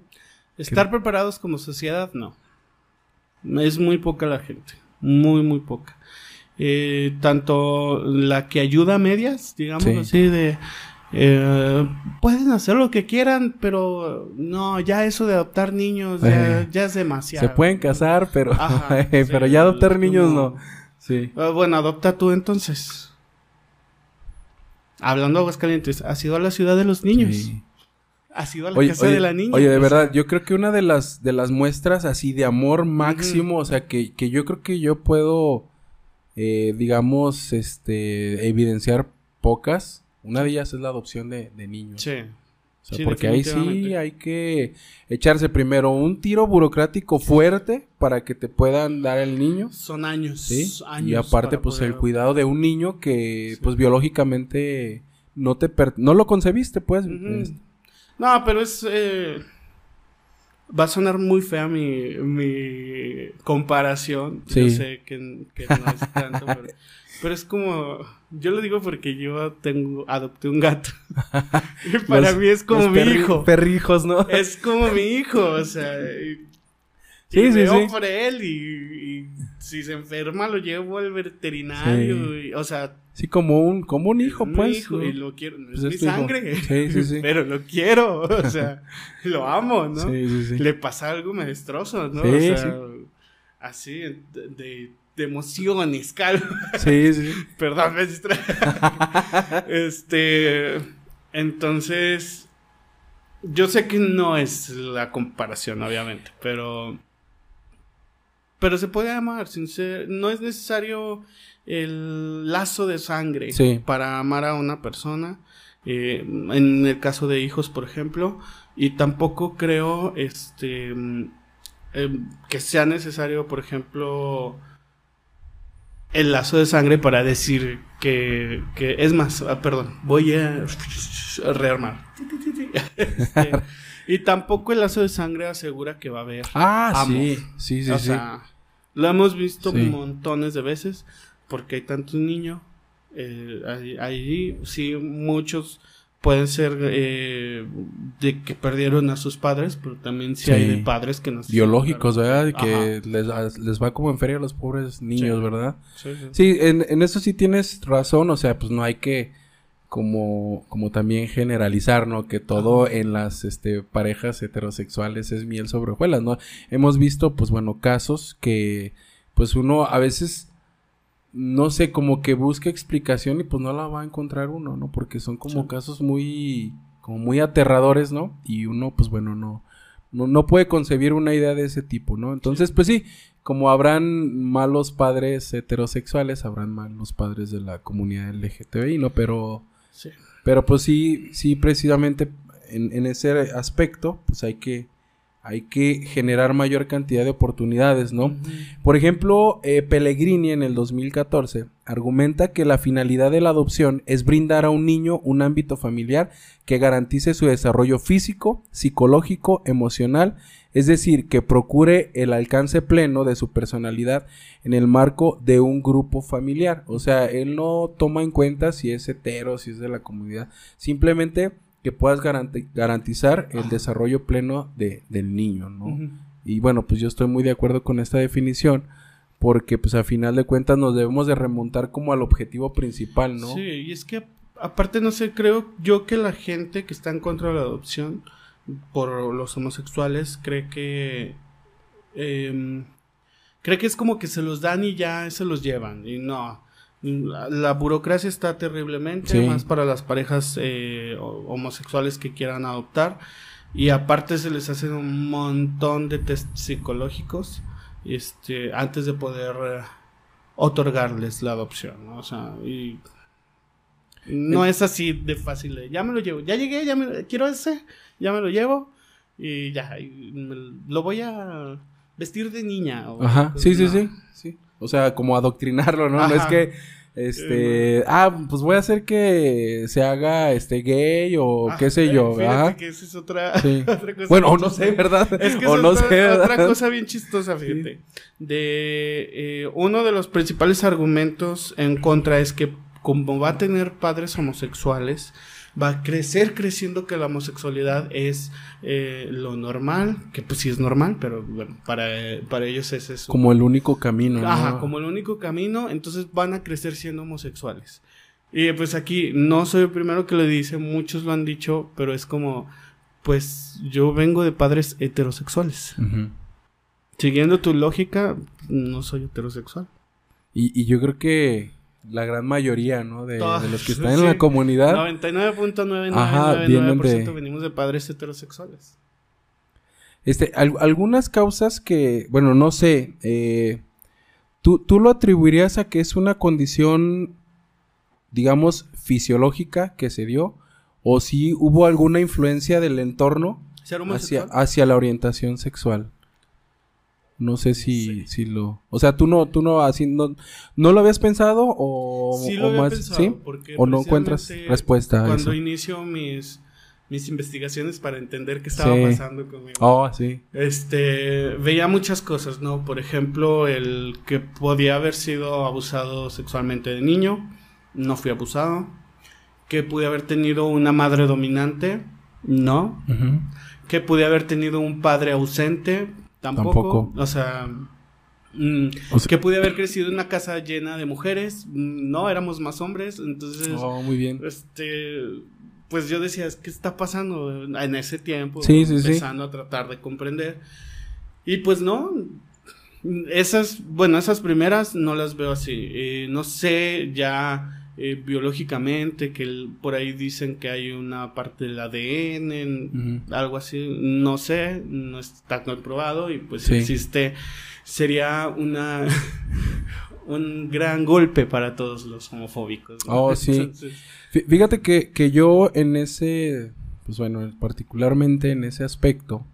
Estar preparados como sociedad, no. Es muy poca la gente. Muy, muy poca. Eh, tanto la que ayuda a medias, digamos Sí. así, de... eh, pueden hacer lo que quieran, pero no, ya eso de adoptar niños ya, Eh, ya es demasiado. Se pueden casar, pero, Ajá, pero sí, ya adoptar niños no. Sí. Ah, bueno, adopta tú entonces. Hablando de Aguascalientes, ¿has ido a la ciudad de los niños? Sí. ¿Has ido a la Oye, casa oye, de la niña? oye, de verdad, sea, yo creo que una de las de las muestras así de amor máximo, o sea, que, que yo creo que yo puedo, eh, digamos, este, evidenciar pocas Una de ellas es la adopción de, de niños. Sí. O sea, Sí, porque ahí sí hay que echarse primero un tiro burocrático fuerte para que te puedan dar el niño. Son años. Sí. años Y aparte, pues el cuidado de un niño que, Sí. pues biológicamente no te per- no lo concebiste, pues. Este, No, pero es. eh, va a sonar muy fea mi, mi comparación. Sí. Yo sé que, que no es tanto, pero, pero es como. Yo lo digo porque yo tengo adopté un gato. y para los- mí es como mi perri- hijo. Perrijos, ¿no? Es como mi hijo, o sea. y- Sí, y sí, veo sí. por él y, y si se enferma lo llevo al veterinario. y- o sea, Sí, como un, como un hijo, pues. hijo ¿no? y lo quiero. Pues es es mi hijo. sangre. Sí, sí, sí. Pero lo quiero, o sea, lo amo, ¿no? Sí, sí, sí. Le pasa algo, me destrozo, ¿no? Sí, o sea, sí. así, de, de, de emociones, calma. Sí, sí. Perdón, me distraje. este. Entonces. Yo sé que no es la comparación, obviamente, pero. Pero se puede amar, sin ser- no es necesario el lazo de sangre Sí. para amar a una persona. eh, en el caso de hijos, por ejemplo, y tampoco creo este mm, em, que sea necesario, por ejemplo, el lazo de sangre para decir que, que es más, ah, perdón, voy a rearmar. Este, y tampoco el lazo de sangre asegura que va a haber. Ah, Amo. sí. Sí, sí, o sí. sea, lo hemos visto Sí. montones de veces porque hay tantos niños. eh, ahí, sí, muchos pueden ser eh, de que perdieron a sus padres, pero también sí, hay de padres que nos Biológicos, ¿verdad? Que les, les va como en feria a los pobres niños, Sí. ¿verdad? Sí, en, en eso sí tienes razón, o sea, pues no hay que como, como también generalizar, ¿no? Que todo en las este, parejas heterosexuales es miel sobre hojuelas, ¿no? Hemos visto, pues bueno, casos que pues uno a veces, no sé, como que busca explicación y pues no la va a encontrar uno, ¿no? Porque son como Sí. casos muy, como muy aterradores, ¿no? Y uno, pues bueno, no, no, no puede concebir una idea de ese tipo, ¿no? Entonces, pues sí, como habrán malos padres heterosexuales, habrán malos padres de la comunidad LGTBI, ¿no? Pero, Sí. pero pues sí, sí, precisamente en, en ese aspecto, pues hay que, hay que generar mayor cantidad de oportunidades, ¿no? Por ejemplo, eh, Pellegrini en el 2014 argumenta que la finalidad de la adopción es brindar a un niño un ámbito familiar que garantice su desarrollo físico, psicológico, emocional, es decir, que procure el alcance pleno de su personalidad en el marco de un grupo familiar. O sea, él no toma en cuenta si es hetero, si es de la comunidad, simplemente que puedas garanti- garantizar el desarrollo pleno de, del niño, ¿no? Y bueno, pues yo estoy muy de acuerdo con esta definición porque pues a final de cuentas nos debemos de remontar como al objetivo principal, ¿no? Sí, y es que aparte no sé, creo yo que la gente que está en contra de la adopción por los homosexuales cree que em, cree que es como que se los dan y ya se los llevan y no. La, la burocracia está terriblemente, Sí. más para las parejas eh, ho- homosexuales que quieran adoptar. Y aparte se les hacen un montón de test psicológicos este, antes de poder eh, otorgarles la adopción, ¿no? O sea, y no es así de fácil. de, ya me lo llevo, ya llegué, ya me quiero ese, ya me lo llevo y ya y me- lo voy a vestir de niña. o- Ajá, sí, sí, sí, sí. O sea, como adoctrinarlo, ¿no? No es que, este, ah, pues voy a hacer que se haga, este, gay o Ah, qué sé yo, fíjate ajá. que esa es otra, Sí. otra cosa Bueno, o no sé. ¿verdad? Es que o no sé, otra cosa bien chistosa, fíjate. De eh, uno de los principales argumentos en contra es que como va a tener padres homosexuales, va a crecer creciendo que la homosexualidad es eh, lo normal, que pues sí es normal, pero bueno, para, para ellos es su- Como el único camino, ¿no? Ajá, como el único camino, entonces van a crecer siendo homosexuales. Y pues aquí no soy el primero que lo dice, muchos lo han dicho, pero es como, pues yo vengo de padres heterosexuales. Siguiendo tu lógica, no soy heterosexual. y, y yo creo que la gran mayoría, ¿no? De, los que están en la comunidad. 99.999% Ajá, vienen de- venimos de padres heterosexuales. Este, al- algunas causas que, bueno, no sé, eh, ¿tú, ¿tú lo atribuirías a que es una condición digamos, fisiológica que se dio, o si hubo alguna influencia del entorno ¿Ser hacia, hacia la orientación sexual. No sé si, si lo... O sea, tú no, tú no, así, no, ¿no lo habías pensado o, Sí o había más, pensado, ¿sí? porque ¿O no encuentras respuesta a Cuando eso? inicio mis, mis investigaciones para entender qué estaba Sí. pasando conmigo. Oh, sí. Este, veía muchas cosas, ¿no? Por ejemplo, el que podía haber sido abusado sexualmente de niño, no fui abusado. Que pude haber tenido una madre dominante, no. Que pude haber tenido un padre ausente, tampoco. Tampoco. O sea, mm, O sea- que pude haber crecido en una casa llena de mujeres, mm, no, éramos más hombres, entonces, Oh, muy bien. este, pues yo decía, ¿qué está pasando en ese tiempo? Sí, sí, sí. empezando a tratar de comprender. Y pues no, esas, bueno, esas primeras no las veo así. Eh, no sé ya eh, biológicamente que el- por ahí dicen que hay una parte del ADN, algo así, no sé, no está comprobado y pues Sí. existe, sería una un gran golpe para todos los homofóbicos. ¿no? Oh, sí. Entonces, Fíjate que, que yo en ese, pues bueno, particularmente en ese aspecto,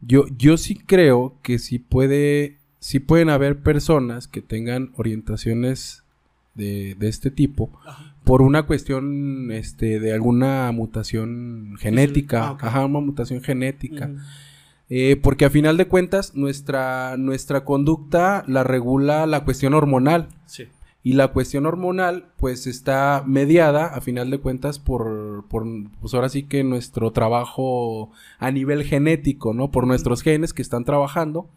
yo, yo sí creo que sí puede, sí pueden haber personas que tengan orientaciones de, de este tipo Ajá. por una cuestión, este, de alguna mutación genética, Ah, ajá, una mutación genética. Eh, porque a final de cuentas nuestra, nuestra conducta la regula la cuestión hormonal. Sí. Y la cuestión hormonal, pues está mediada, a final de cuentas, por, por, pues ahora sí que nuestro trabajo a nivel genético, ¿no? Por nuestros genes que están trabajando.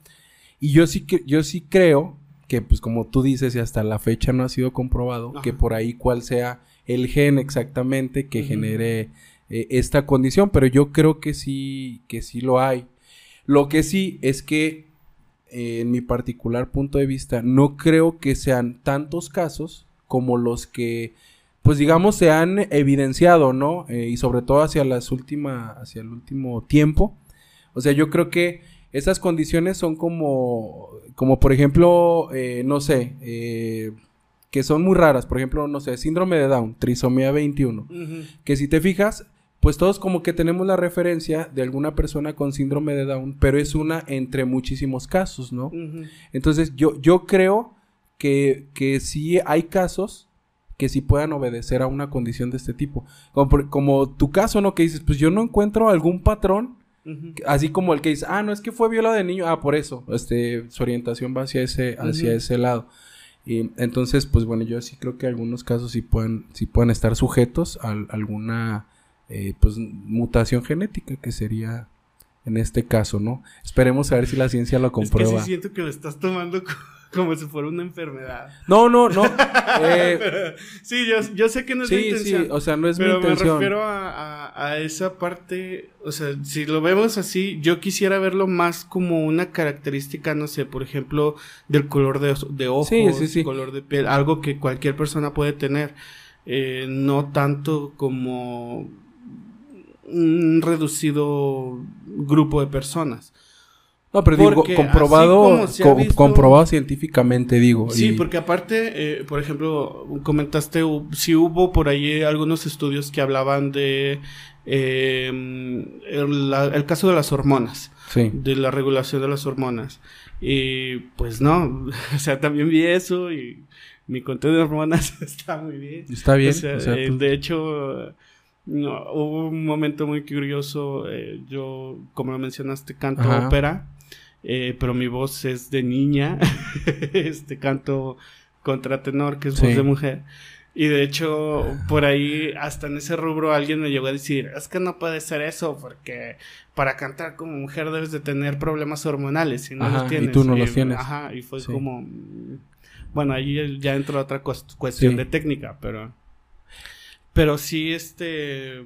Y yo sí, que, yo sí creo que, pues como tú dices, y hasta la fecha no ha sido comprobado, Ajá. que por ahí cuál sea el gen exactamente que genere eh, esta condición, pero yo creo que sí, que sí lo hay. Lo que sí es que eh, en mi particular punto de vista, no creo que sean tantos casos como los que, pues digamos, se han evidenciado, ¿no? Eh, y sobre todo hacia las últimas, hacia el último tiempo. O sea, yo creo que esas condiciones son como, como por ejemplo, eh, no sé, eh, que son muy raras. Por ejemplo, no sé, síndrome de Down, trisomía 21 Ujú. que si te fijas, pues todos como que tenemos la referencia de alguna persona con síndrome de Down, pero es una entre muchísimos casos, ¿no? Entonces yo, yo creo que, que sí hay casos que sí puedan obedecer a una condición de este tipo. Como, como tu caso, ¿no? Que dices, pues yo no encuentro algún patrón, Así como el que dice, ah, no, es que fue violado de niño, ah, por eso, este, su orientación va hacia ese, hacia ese lado. Y entonces, pues bueno, yo sí creo que algunos casos sí pueden, sí pueden estar sujetos a, alguna eh, pues mutación genética que sería en este caso, ¿no? Esperemos a ver si la ciencia lo Es que comprueba. sí siento que lo estás tomando como si fuera una enfermedad. No, no, no. eh, Pero, sí, yo, yo sé que no es sí, sí, intención. o sea, no es mi pero me intención. refiero a, a- a esa parte, o sea, si lo vemos así, yo quisiera verlo más como una característica, no sé, por ejemplo, del color de, de ojos, Sí, sí, sí. color de piel, algo que cualquier persona puede tener, eh, no tanto como un reducido grupo de personas. No, pero digo, comprobado, co- visto- comprobado científicamente, digo. Sí, y- porque aparte, eh, por ejemplo, comentaste si hubo por ahí algunos estudios que hablaban de eh, el, la- el caso de las hormonas, Sí. de la regulación de las hormonas. Y pues no, o sea, también vi eso y mi contenido de hormonas está muy bien. Está bien. O sea, o sea, eh, tú- de hecho, no, hubo un momento muy curioso. eh, yo, como lo mencionaste, canto Ajá. ópera, eh, pero mi voz es de niña. este canto contratenor, que es Sí. voz de mujer. Y de hecho, por ahí, hasta en ese rubro, alguien me llegó a decir: Es que no puede ser eso, porque para cantar como mujer debes de tener problemas hormonales. Y no Ajá, los y tienes. tú no los tienes. Ajá, y fue Sí. como. Bueno, ahí ya entró otra cues- cuestión Sí. de técnica, pero. Pero sí, este.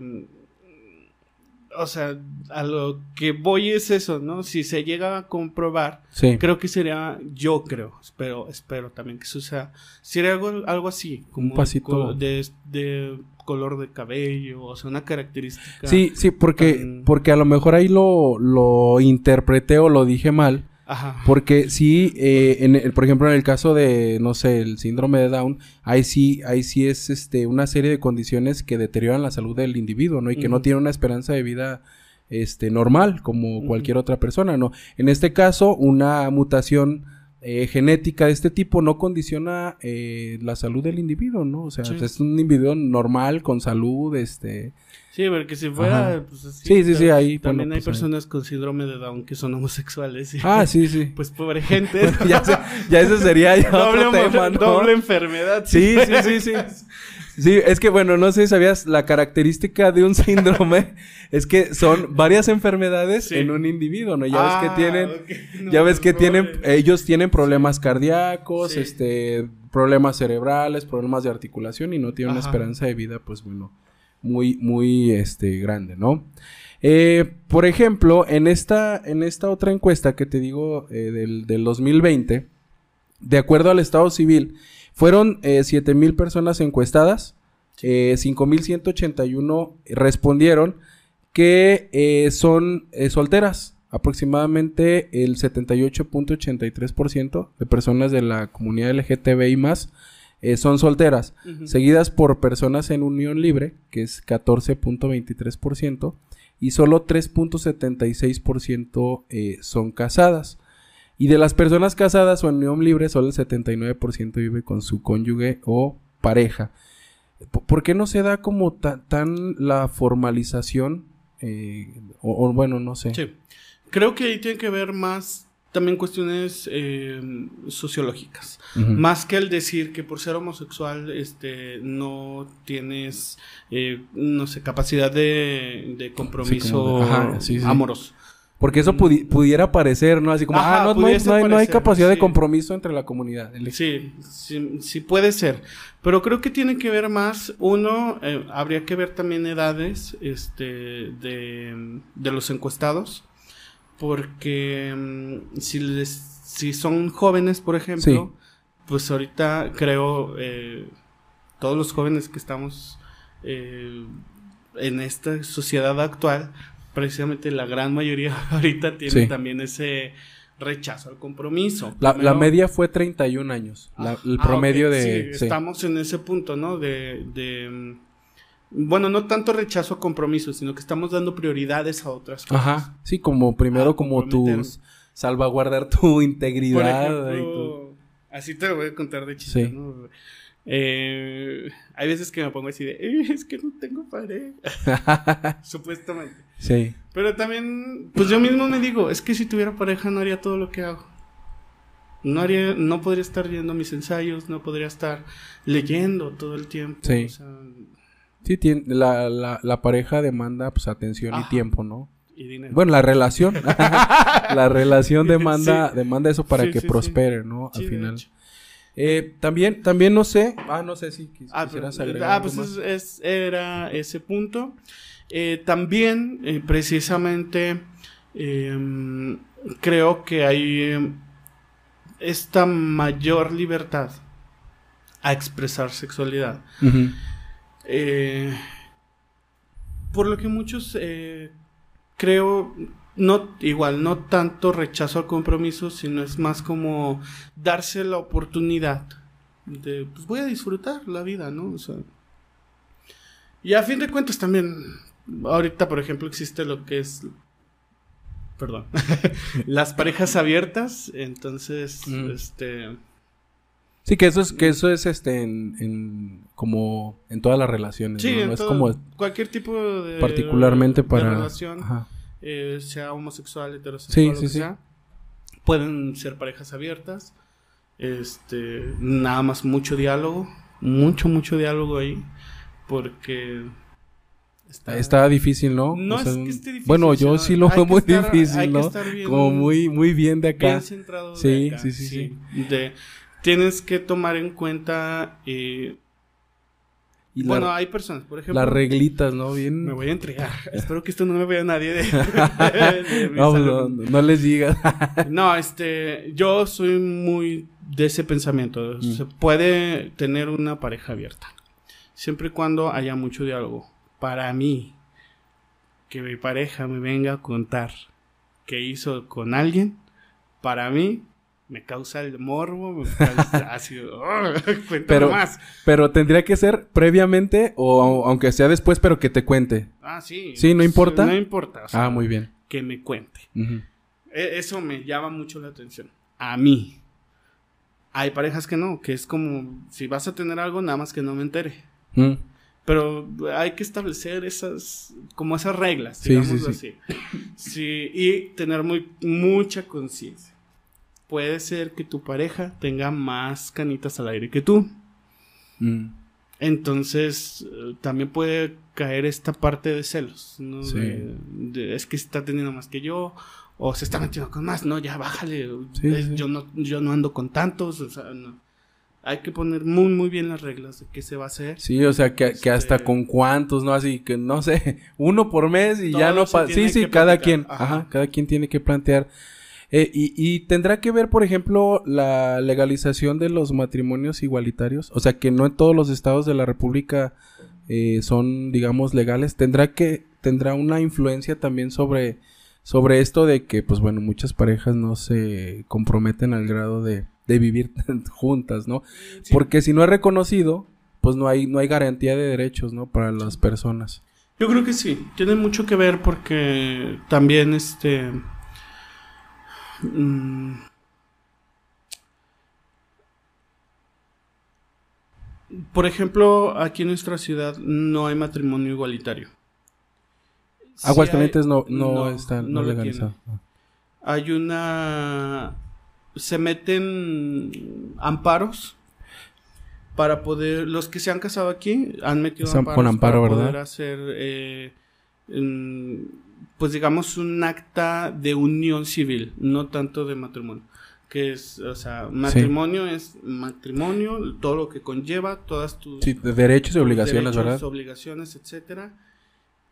O sea, a lo que voy es eso, ¿no? Si se llega a comprobar, sí. creo que sería, yo creo, espero, espero también que suceda, sería algo, algo así, como Un pasito. de, de color de cabello, o sea, una característica. Sí, sí, porque, tan- porque a lo mejor ahí lo, lo interpreté o lo dije mal. Ajá. Porque sí, eh, en el- por ejemplo, en el caso de, no sé, el síndrome de Down, ahí sí, ahí sí es este, una serie de condiciones que deterioran la salud del individuo, ¿no? Y que no tiene una esperanza de vida este, normal, como cualquier otra persona, ¿no? En este caso, una mutación eh, genética de este tipo no condiciona eh, la salud del individuo, ¿no? O sea, Sí. es un individuo normal, con salud, este... Sí, porque si fuera. Ajá. Pues, así, Sí, sí, sí, ahí, También hay pues, ahí. personas con síndrome de Down que son homosexuales. y- Ah, sí, sí. Pues pobre gente. ya, se- ya ese sería ya doble, otro tema, ¿no? doble enfermedad. Sí, sí, sí, sí. Sí, es que bueno, no sé si sabías, la característica de un síndrome es que son varias enfermedades Sí. en un individuo, ¿no? Ya ves Ah, que tienen, ok. No, ya ves que tienen, ellos tienen problemas cardíacos, Sí. este, problemas cerebrales, problemas de articulación y no tienen una esperanza de vida, pues bueno, muy, muy, este, grande, ¿no? Eh, por ejemplo, en esta, en esta otra encuesta que te digo eh, del, del 2020, de acuerdo al Estado Civil, fueron eh, 7 mil personas encuestadas, eh, 5.181 respondieron que eh, son eh, solteras. Aproximadamente el 78.83% de personas de la comunidad LGTBI más eh, son solteras, seguidas por personas en unión libre, que es 14.23%, y solo 3.76% eh, son casadas. Y de las personas casadas o en unión libre, solo el 79% vive con su cónyuge o pareja. ¿Por qué no se da como ta- tan la formalización? eh, o, o bueno, no sé. Sí. Creo que ahí tiene que ver más también cuestiones eh, sociológicas. Más que el decir que por ser homosexual este, no tienes, eh, no sé, capacidad de, de compromiso como de- ajá, sí, sí. amoroso. Porque eso pudi- pudiera parecer, ¿no? Así como, Ajá, ah, no, no hay, pudiese no hay- no hay parecer, capacidad de compromiso entre la comunidad. El- Sí, sí, sí puede ser. Pero creo que tiene que ver más, uno, eh, habría que ver también edades este, de, de los encuestados, porque mm, si, les, si son jóvenes, por ejemplo, pues ahorita creo, eh, todos los jóvenes que estamos eh, en esta sociedad actual, precisamente la gran mayoría ahorita tiene Sí. también ese rechazo al compromiso. La, la media fue 31 años. la- el Ah, promedio de... sí, sí. Estamos en ese punto, ¿no? De, de, mm, Bueno, no tanto rechazo a compromisos, sino que estamos dando prioridades a otras cosas. Ajá. Sí, como primero Ah, como tus... Salvaguardar tu Por integridad. y tu- así te lo voy a contar de chiste, Sí. ¿no? Eh, hay veces que me pongo así de, "Eh, es que no tengo pareja, supuestamente. sí. Pero también, pues yo mismo me digo, es que si tuviera pareja no haría todo lo que hago. No haría, no podría estar viendo mis ensayos, no podría estar leyendo todo el tiempo. Sí. o sea, Sí, tiene, la, la, la pareja demanda pues atención y tiempo, ¿no? y dinero. Bueno, la relación. la relación demanda, Sí. demanda eso para Sí, que sí, prospere, ¿no? Al final. Eh, también, también no sé. Ah, no sé si quis- Ah, quisieras agregar. ah, pues es- es- era ese punto. Eh, también, eh, precisamente, eh, creo que hay eh, esta mayor libertad a expresar sexualidad. Ujú. Eh, por lo que muchos eh, creo, no, igual, no tanto rechazo al compromiso, sino es más como darse la oportunidad de, pues voy a disfrutar la vida, ¿no? O sea, y a fin de cuentas también, ahorita por ejemplo existe lo que es, perdón, las parejas abiertas, entonces, Mm. este... Sí, que eso es, que eso es este en, en como en todas las relaciones. Sí, ¿no? en No es todo- como cualquier tipo de particularmente de para. relación, Ajá. eh, sea homosexual, heterosexual, Sí, sí, que sí. sea, pueden ser parejas abiertas, este, nada más mucho diálogo, mucho mucho diálogo ahí, porque está, Está difícil, ¿no? No O sea, es que esté difícil, Bueno, yo sí lo veo muy estar- difícil, ¿no? bien- Como muy, muy bien de acá. bien centrado de Sí, acá, sí, sí, sí. de- tienes que tomar en cuenta, eh, y bueno, la- hay personas, por ejemplo, las reglitas, ¿no? Bien. Me voy a entregar. Espero que esto no me vea nadie de, no, no, no les digas. No, este, yo soy muy de ese pensamiento. Mm. Se puede tener una pareja abierta. Siempre y cuando haya mucho diálogo. Para mí, que mi pareja me venga a contar qué hizo con alguien, para mí me causa el morbo, me causa así, oh, cuéntame Pero- más. Pero tendría que ser previamente o au- aunque sea después, pero que te cuente. Ah, sí. Sí, ¿no importa? No importa. o sea, Ah, muy bien. Que me cuente. E- Eso me llama mucho la atención. A mí. Hay parejas que no, que es como, si vas a tener algo, nada más que no me entere. Mm. Pero hay que establecer esas, como esas reglas, Sí, digámoslo sí, así. Sí, y tener muy, mucha conciencia. Puede ser que tu pareja tenga más canitas al aire que tú. Mm. Entonces, eh, también puede caer esta parte de celos, ¿no? Sí. De- de, es que está teniendo más que yo, o se está metiendo con más, no, ya bájale, Sí, eh, sí. Yo, no, yo no ando con tantos, o sea, no. Hay que poner muy, muy bien las reglas de qué se va a hacer. Sí, o sea, que, que hasta Este- con cuántos, ¿no? Así que, no sé, uno por mes y ya no pasa. Sí, sí, cada platicar. quien. Ajá. Ajá. cada quien tiene que plantear. Eh, y, y tendrá que ver, por ejemplo, la legalización de los matrimonios igualitarios. O sea, que no en todos los estados de la República eh, son, digamos, legales. Tendrá que, tendrá una influencia también sobre, sobre esto de que, pues bueno, muchas parejas no se comprometen al grado de, de vivir juntas, ¿no? Sí. Porque si no es reconocido, pues no hay, no hay garantía de derechos, ¿no? Para las personas. Yo creo que sí, tiene mucho que ver porque también este... mm, por ejemplo, aquí en nuestra ciudad no hay matrimonio igualitario. Sí Aguascalientes hay- no, no, está no legalizado. Hay una... Se meten amparos para poder... Los que se han casado aquí han metido amparos con amparo, para ¿verdad? poder hacer... eh, pues digamos un acta de unión civil, no tanto de matrimonio. Que es, o sea, matrimonio es matrimonio, todo lo que conlleva, todas tus Sí, derechos y obligaciones, derechos, ¿verdad? obligaciones, etcétera.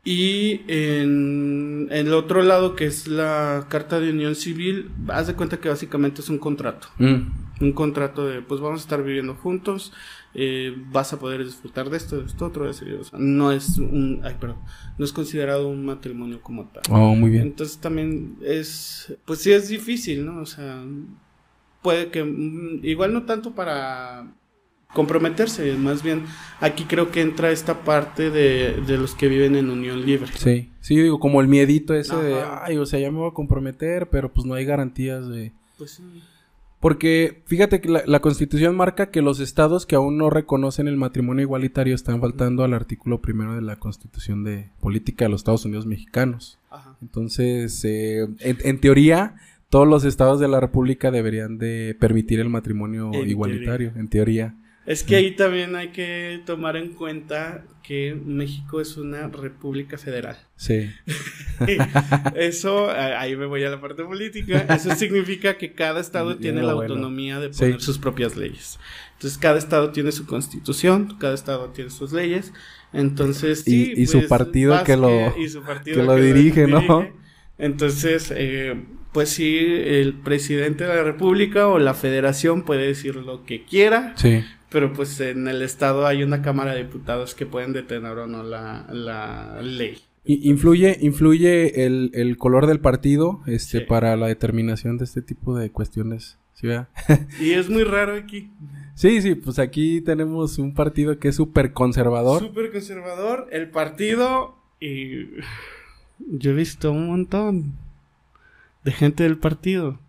Y en, en el otro lado, que es la carta de unión civil, haz de cuenta que básicamente es un contrato. Mm, Un contrato de, pues vamos a estar viviendo juntos, eh, vas a poder disfrutar de esto, de esto, otro, de eso. O sea, no es un, ay, perdón, no es considerado un matrimonio como tal. Oh, muy bien. Entonces también es, pues sí es difícil, ¿no? O sea, puede que, mm, igual no tanto para comprometerse, más bien aquí creo que entra esta parte de, de los que viven en unión libre. Sí, sí, digo, como el miedito ese de, ay, o sea, ya me voy a comprometer, pero pues no hay garantías de... Pues sí. Porque fíjate que la, la constitución marca que los estados que aún no reconocen el matrimonio igualitario están faltando al artículo primero de la constitución de política de los Estados Unidos mexicanos. Ajá. Entonces, eh, en, en teoría, todos los estados de la República deberían de permitir el matrimonio En igualitario, en teoría. Es que ahí también hay que tomar en cuenta que México es una república federal. Sí. Eso, ahí me voy a la parte política, eso significa que cada estado tiene lo la bueno. autonomía de Sí. poner sus propias leyes. Entonces, cada estado tiene su constitución, cada estado tiene sus leyes. Entonces, sí, y su pues, que lo- y su partido que lo dirige, ¿no? Entonces, eh, pues sí, el presidente de la república o la federación puede decir lo que quiera, Sí. Pero pues en el estado hay una cámara de diputados que pueden detener o no la, la ley. Influye, influye el, el color del partido este, Sí. para la determinación de este tipo de cuestiones. ¿Sí? Y es muy raro aquí. sí, sí, pues aquí tenemos un partido que es súper conservador. Súper conservador, el partido y yo he visto un montón de gente del partido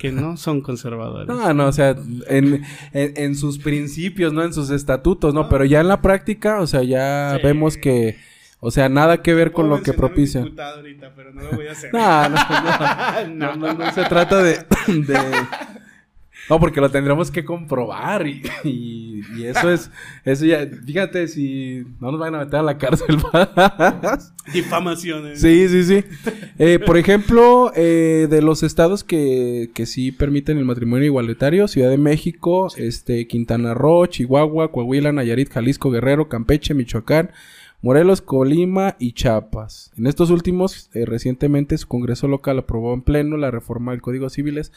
que no son conservadores. No, no, o sea, en, en, en sus principios, ¿no? En sus estatutos, ¿no? Pero ya en la práctica, o sea, ya Sí. vemos que, o sea, nada que ver con lo que propicia. diputado ahorita, pero no lo voy a hacer. No, no, no. No, no, no se trata de, de- No, porque lo tendremos que comprobar y, y, y eso es... Eso ya... Fíjate si no nos van a meter a la cárcel. Difamaciones. sí, sí, sí. Eh, por ejemplo, eh, de los estados que, que sí permiten el matrimonio igualitario, Ciudad de México, este, Quintana Roo, Chihuahua, Coahuila, Nayarit, Jalisco, Guerrero, Campeche, Michoacán, Morelos, Colima y Chiapas. En estos últimos, eh, recientemente su Congreso local aprobó en pleno la reforma del Código Civiles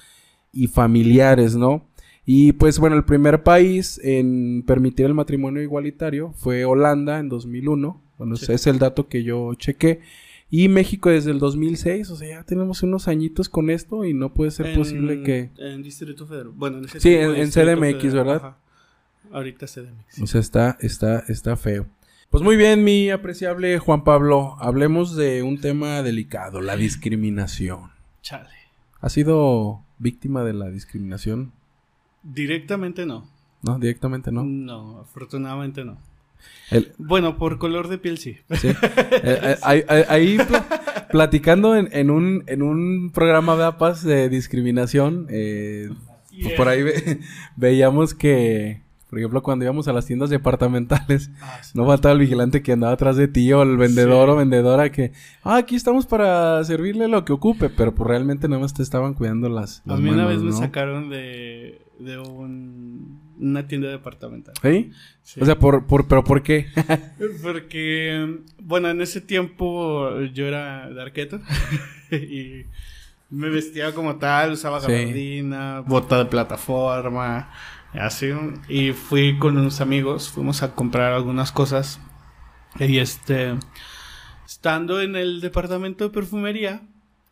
y familiares, ¿no? Y pues bueno, el primer país en permitir el matrimonio igualitario fue Holanda en 2001. Bueno, ese es el dato que yo chequé. Y México desde el 2006, o sea, ya tenemos unos añitos con esto y no puede ser En- posible que... En Distrito Federal. Bueno, en Sí, en- CDMX, ¿verdad? Ajá. Ahorita CDMX. O sea, está, está, está feo. Pues muy bien, mi apreciable Juan Pablo, hablemos de un tema delicado, la discriminación. Chale. ¿Has sido víctima de la discriminación? Directamente no. No, directamente no. No, afortunadamente no. El- Bueno, por color de piel sí. Sí. Eh, eh, ahí ahí- ahí pla- platicando en, en un, en un programa de APAS de discriminación, eh, Yeah. por ahí ve- veíamos que, por ejemplo, cuando íbamos a las tiendas departamentales, Ah, sí. no faltaba el vigilante que andaba atrás de ti o el vendedor Sí. o vendedora que, ah, aquí estamos para servirle lo que ocupe, pero pues realmente nada más te estaban cuidando las, A las mí una vez me sacaron de, de un- una tienda departamental. ¿Sí? Sí. O sea, por, por, pero ¿por qué? Porque, bueno, en ese tiempo yo era de arqueto y me vestía como tal, usaba gabardina, bota de plataforma, así. Y fui con unos amigos, fuimos a comprar algunas cosas. Y este, estando en el departamento de perfumería,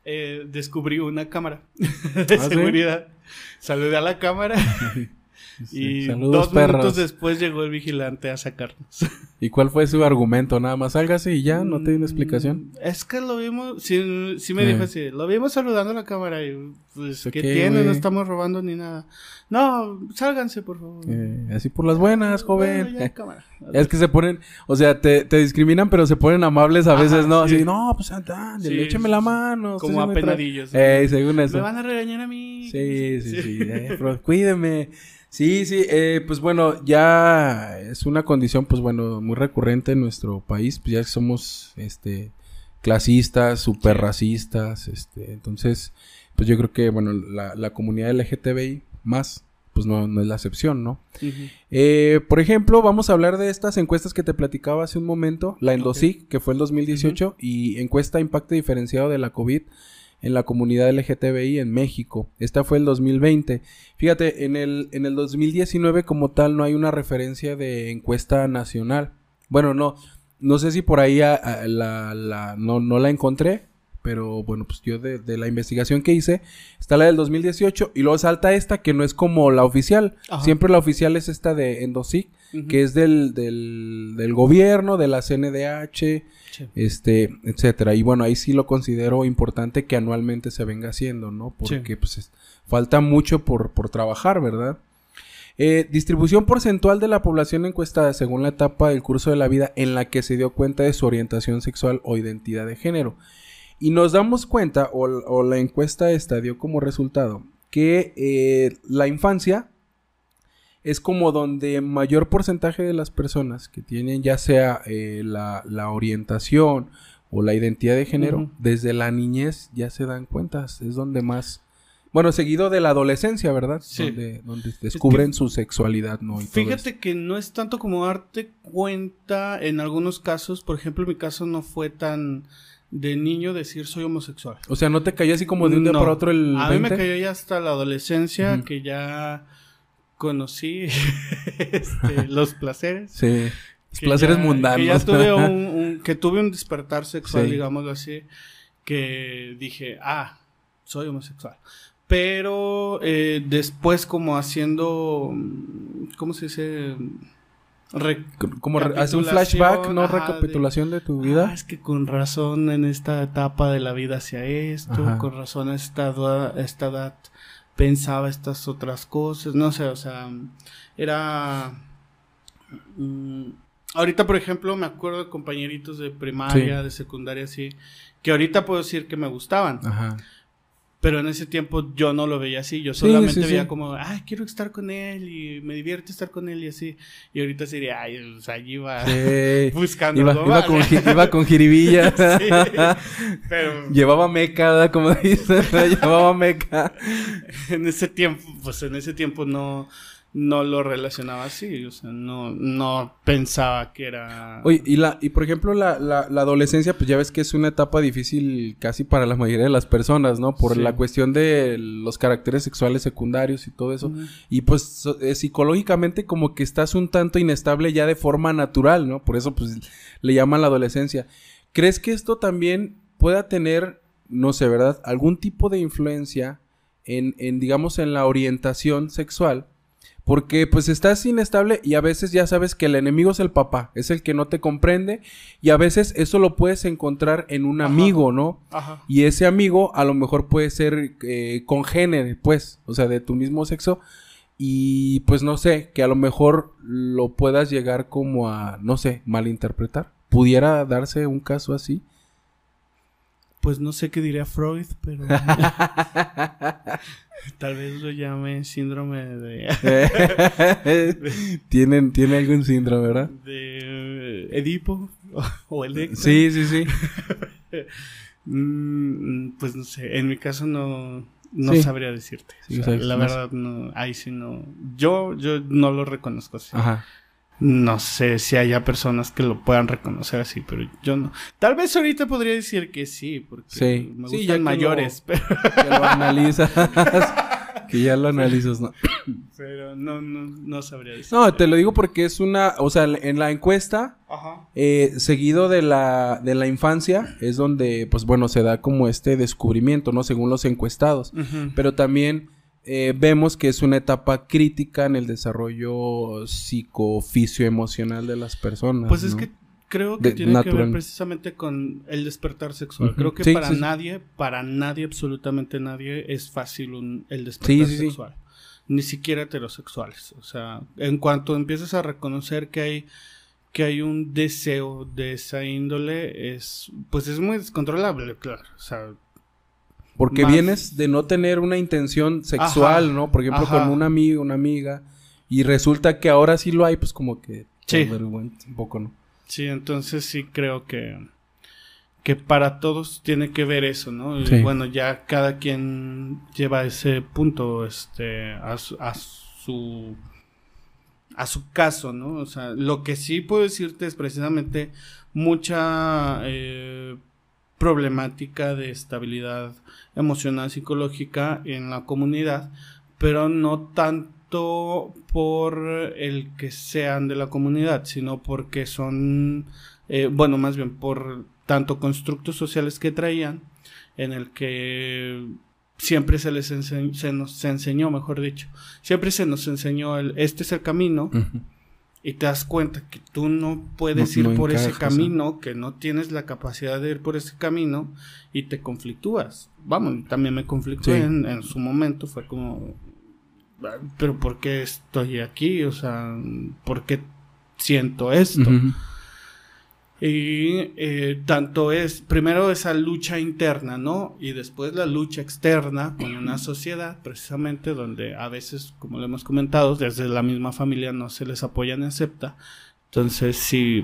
eh, descubrí una cámara de ¿Ah, sí? seguridad. Saludé a la cámara y Saludos, dos perros. minutos después llegó el vigilante a sacarnos. ¿Y cuál fue su argumento? Nada más sálgase y ya, no te di una explicación. Es que lo vimos, sí, sí me Eh. dijo así, lo vimos saludando a la cámara y pues, Ok, ¿qué tiene? güey. No estamos robando ni nada. No, sálganse, por favor. Eh, así por las buenas, joven. Bueno, ya, cámara. Es que se ponen, o sea, te, te discriminan, pero se ponen amables a Ajá, veces, ¿no? sí. Así, no, pues anda, Sí, écheme la mano. Como sí me trae". apenadillos. Eh, según eso. Me van a regañar a mí. Sí, sí, sí. eh, cuídeme. Sí, sí, eh, pues bueno, ya es una condición, pues bueno, muy recurrente en nuestro país, pues ya somos, este, clasistas, super racistas, este, entonces, pues yo creo que, bueno, la, la comunidad LGTBI más, pues no, no es la excepción, ¿no? Eh, por ejemplo, vamos a hablar de estas encuestas que te platicaba hace un momento, la Endosic, que fue el 2018, y encuesta impacto diferenciado de la COVID en la comunidad LGTBI en México. Esta fue el 2020. Fíjate, en el, en el 2019 como tal no hay una referencia de encuesta nacional. Bueno, no, no sé si por ahí la, la- no, no la encontré, pero bueno, pues yo de, de la investigación que hice, está la del 2018 y luego salta esta que no es como la oficial. Ajá. Siempre la oficial es esta de Endosic, que es del, del, del gobierno, de la CNDH, Sí. este, etcétera. Y bueno, ahí sí lo considero importante que anualmente se venga haciendo, ¿no? Porque pues es- falta mucho por, por trabajar, ¿verdad? Eh, distribución porcentual de la población encuestada según la etapa del curso de la vida en la que se dio cuenta de su orientación sexual o identidad de género. Y nos damos cuenta, o, o la encuesta esta dio como resultado, que eh, la infancia es como donde mayor porcentaje de las personas que tienen ya sea eh, la, la orientación o la identidad de género, desde la niñez ya se dan cuenta, es donde más... Bueno, seguido de la adolescencia, ¿verdad? Sí. Donde, donde descubren que- su sexualidad, ¿no? Y Fíjate que no es tanto como darte cuenta en algunos casos. Por ejemplo, en mi caso no fue tan de niño decir soy homosexual. O sea, ¿no te cayó así como de un día No. para otro el A mí me 20? cayó ya hasta la adolescencia que ya conocí este, los placeres. Sí. Los placeres ya- mundanos. Que ya tuve un, un- que tuve un despertar sexual, Sí. digámoslo así, que dije, ah, soy homosexual. Pero eh, después como haciendo, ¿cómo se dice? Re- como hace un flashback, ¿no? Ajá, Recapitulación de, tu vida. Ah, es que con razón en esta etapa de la vida hacía esto, Ajá. con razón a esta, edad- a esta edad pensaba estas otras cosas, no sé, o sea, era... mm, ahorita, por ejemplo, me acuerdo de compañeritos de primaria, Sí. de secundaria, así, que ahorita puedo decir que me gustaban, Ajá. Pero en ese tiempo yo no lo veía así, yo solamente sí, sí. veía como, ay, quiero estar con él y me divierte estar con él y así, y ahorita sería, ay, o sea, allí iba buscando Iba, iba con, iba con jiribilla. Pero Llevaba meca, ¿verdad? como dicen. Llevaba meca. en ese tiempo, pues en ese tiempo no, no lo relacionaba así, o sea, no, no pensaba que era... Oye, y la, y por ejemplo, la, la, la adolescencia, pues ya ves que es una etapa difícil casi para la mayoría de las personas, ¿no? Por Sí. la cuestión de los caracteres sexuales secundarios y todo eso. Y pues so- eh, psicológicamente como que estás un tanto inestable ya de forma natural, ¿no? Por eso pues le llaman la adolescencia. ¿Crees que esto también pueda tener, no sé, ¿verdad? Algún tipo de influencia en, en, digamos, en la orientación sexual. Porque pues estás inestable y a veces ya sabes que el enemigo es el papá, es el que no te comprende y a veces eso lo puedes encontrar en un Ajá. amigo, ¿no? Ajá. Y ese amigo a lo mejor puede ser eh, congénere, pues, o sea, de tu mismo sexo. Y pues no sé, que a lo mejor lo puedas llegar como a, no sé, malinterpretar. ¿Pudiera darse un caso así? Pues no sé qué diría Freud, pero tal vez lo llame síndrome de, Tienen, tiene algún síndrome, ¿verdad? de Edipo o, o Electra. Sí, sí, sí. Mm, pues no sé, en mi caso no, no Sí. sabría decirte. Sí, O sea, o sea, la no verdad, no, ahí sí no. Yo, yo no lo reconozco así. Ajá. No sé si haya personas que lo puedan reconocer así, pero yo no. Tal vez ahorita podría decir que sí, porque Sí. me Sí, gustan ya que mayores, pero, Que lo analizas. que ya lo analizas, ¿no? pero no, no, no sabría decir. No, te lo digo porque es una, o sea, en la encuesta, Ajá. eh, seguido de la, de la infancia, es donde, pues bueno, se da como este descubrimiento, ¿no? Según los encuestados. Pero también eh, vemos que es una etapa crítica en el desarrollo psicofisio-emocional de las personas. Pues es ¿no? que creo que De- tiene que ver precisamente con el despertar sexual. Creo que Sí, para sí, sí. nadie, para nadie, absolutamente nadie, es fácil un- el despertar sexual. Ni siquiera heterosexuales. O sea, en cuanto empiezas a reconocer que hay que hay un deseo de esa índole, es pues es muy descontrolable, claro. O sea, Porque más- vienes de no tener una intención sexual, Ajá, ¿no? Por ejemplo, ajá. con un amigo, una amiga, y resulta que ahora sí lo hay, pues como que Sí. un poco, ¿no? Sí, entonces sí creo que, que para todos tiene que ver eso, ¿no? Y bueno, ya cada quien lleva ese punto este, a, su, a su a su caso, ¿no? O sea, lo que sí puedo decirte es precisamente mucha eh, problemática de estabilidad emocional psicológica en la comunidad, pero no tanto por el que sean de la comunidad, sino porque son, eh, bueno, más bien por tanto constructos sociales que traían, en el que siempre se les se nos se enseñó, mejor dicho, siempre se nos enseñó el, este es el camino. Y te das cuenta que tú no puedes No- ir no por ese encajas, camino, que no tienes la capacidad de ir por ese camino y te conflictúas. Vamos, también me conflictué Sí. en, en su momento, fue como, "Ah, pero ¿por qué estoy aquí? O sea, ¿por qué siento esto? Y eh, tanto es, primero esa lucha interna, ¿no? Y después la lucha externa con una sociedad, precisamente donde a veces, como lo hemos comentado, desde la misma familia no se les apoya ni acepta. Entonces sí,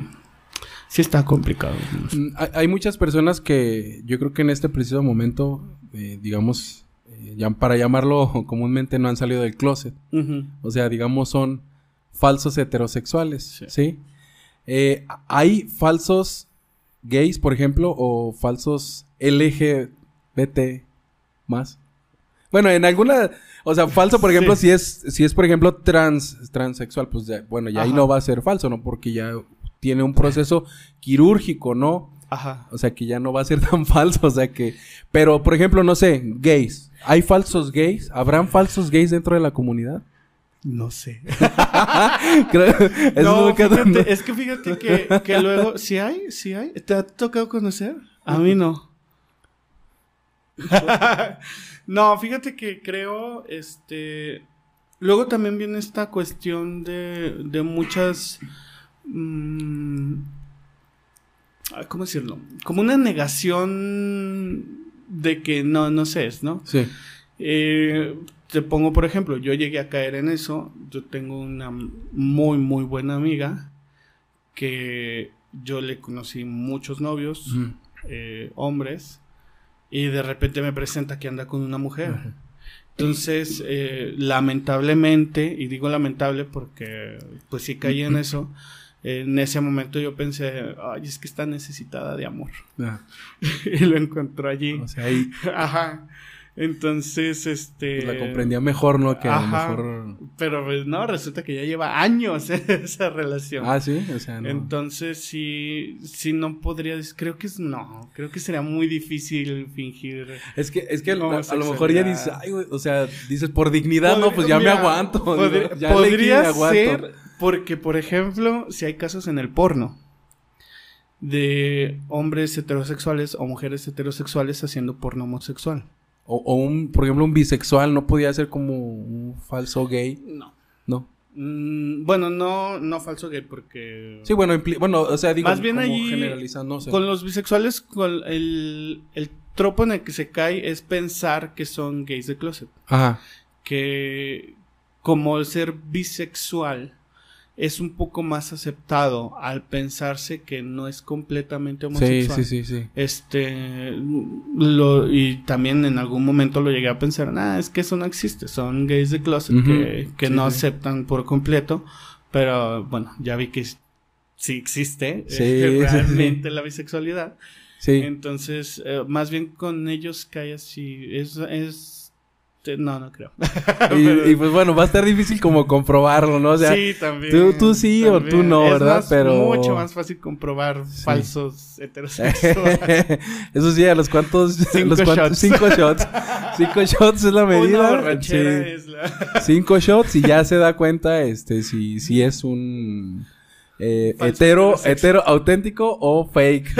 sí está complicado. Mm, Hay, muchas personas que yo creo que en este preciso momento, eh, digamos, eh, para llamarlo comúnmente, no han salido del closet. O sea, digamos, son falsos heterosexuales, Sí. ¿sí? Eh, ¿Hay falsos gays, por ejemplo, o falsos LGBT más? Bueno, en alguna... O sea, falso, por ejemplo, Sí. si es, si es, por ejemplo, trans, transexual, pues ya, bueno, ya ahí no va a ser falso, ¿no? Porque ya tiene un proceso quirúrgico, ¿no? Ajá. O sea, que ya no va a ser tan falso, o sea que... Pero, por ejemplo, no sé, gays. ¿Hay falsos gays? ¿Habrán falsos gays dentro de la comunidad? No sé. Creo- eso no, fíjate, es que fíjate que, que luego, si hay, si hay, ¿te ha tocado conocer? A mí no. no, fíjate que creo, este, luego también viene esta cuestión de, de muchas, mm, ¿cómo decirlo? Como una negación de que no, no sé, ¿no? Sí. Eh, te pongo por ejemplo, yo llegué a caer en eso. Yo tengo una muy, muy buena amiga que yo le conocí muchos novios, eh, hombres, y de repente me presenta que anda con una mujer. Entonces, eh, lamentablemente, y digo lamentable porque pues sí caí en eso, en ese momento yo pensé, ay, es que está necesitada de amor. Ah, y lo encontró allí. o sea, ahí... Ajá. Entonces, este... La comprendía mejor, ¿no? Que a Ajá. lo mejor... Pero pues, no, resulta que ya lleva años esa relación. Ah, sí, o sea, no. Entonces sí, sí no podría, creo que es no, creo que sería muy difícil fingir. Es que, es que a, No, a lo mejor ya dices, ay, güey, o sea, dices, por dignidad, no, pues ya me aguanto. podri- ya podría me aguanto. ser porque, por ejemplo, si hay casos en el porno de hombres heterosexuales o mujeres heterosexuales haciendo porno homosexual. O, o un, por ejemplo, un bisexual no podía ser como un falso gay, No. ¿no? Mm, bueno, no, no falso gay porque Sí, bueno, bueno, o sea, digo, Más bien como generalizando, no sé. Con los bisexuales, con el, el tropo en el que se cae es pensar que son gays de closet. Ajá. Que como el ser bisexual es un poco más aceptado al pensarse que no es completamente Sí, homosexual. sí, sí, sí. Este, lo, y también en algún momento lo llegué a pensar, ah, es que eso no existe, son gays de closet que, que Sí, no sí. aceptan por completo, pero bueno, ya vi que sí existe Sí, eh, sí, sí. realmente la bisexualidad. Sí. Entonces, eh, más bien con ellos cae así. Es. es no, no creo. Y, y, pues bueno, va a estar difícil como comprobarlo, ¿no? O sea, sí, también. tú- tú sí o tú no, Es ¿verdad? más- Pero- Mucho más fácil comprobar Sí. falsos heterosexuales. Eso sí, a los cuantos, Cinco los cuantos- shots. cinco shots. Cinco shots es la medida. borrachera Sí. es la. Cinco shots y ya se da cuenta este si, si es un eh, hetero, hetero auténtico o fake.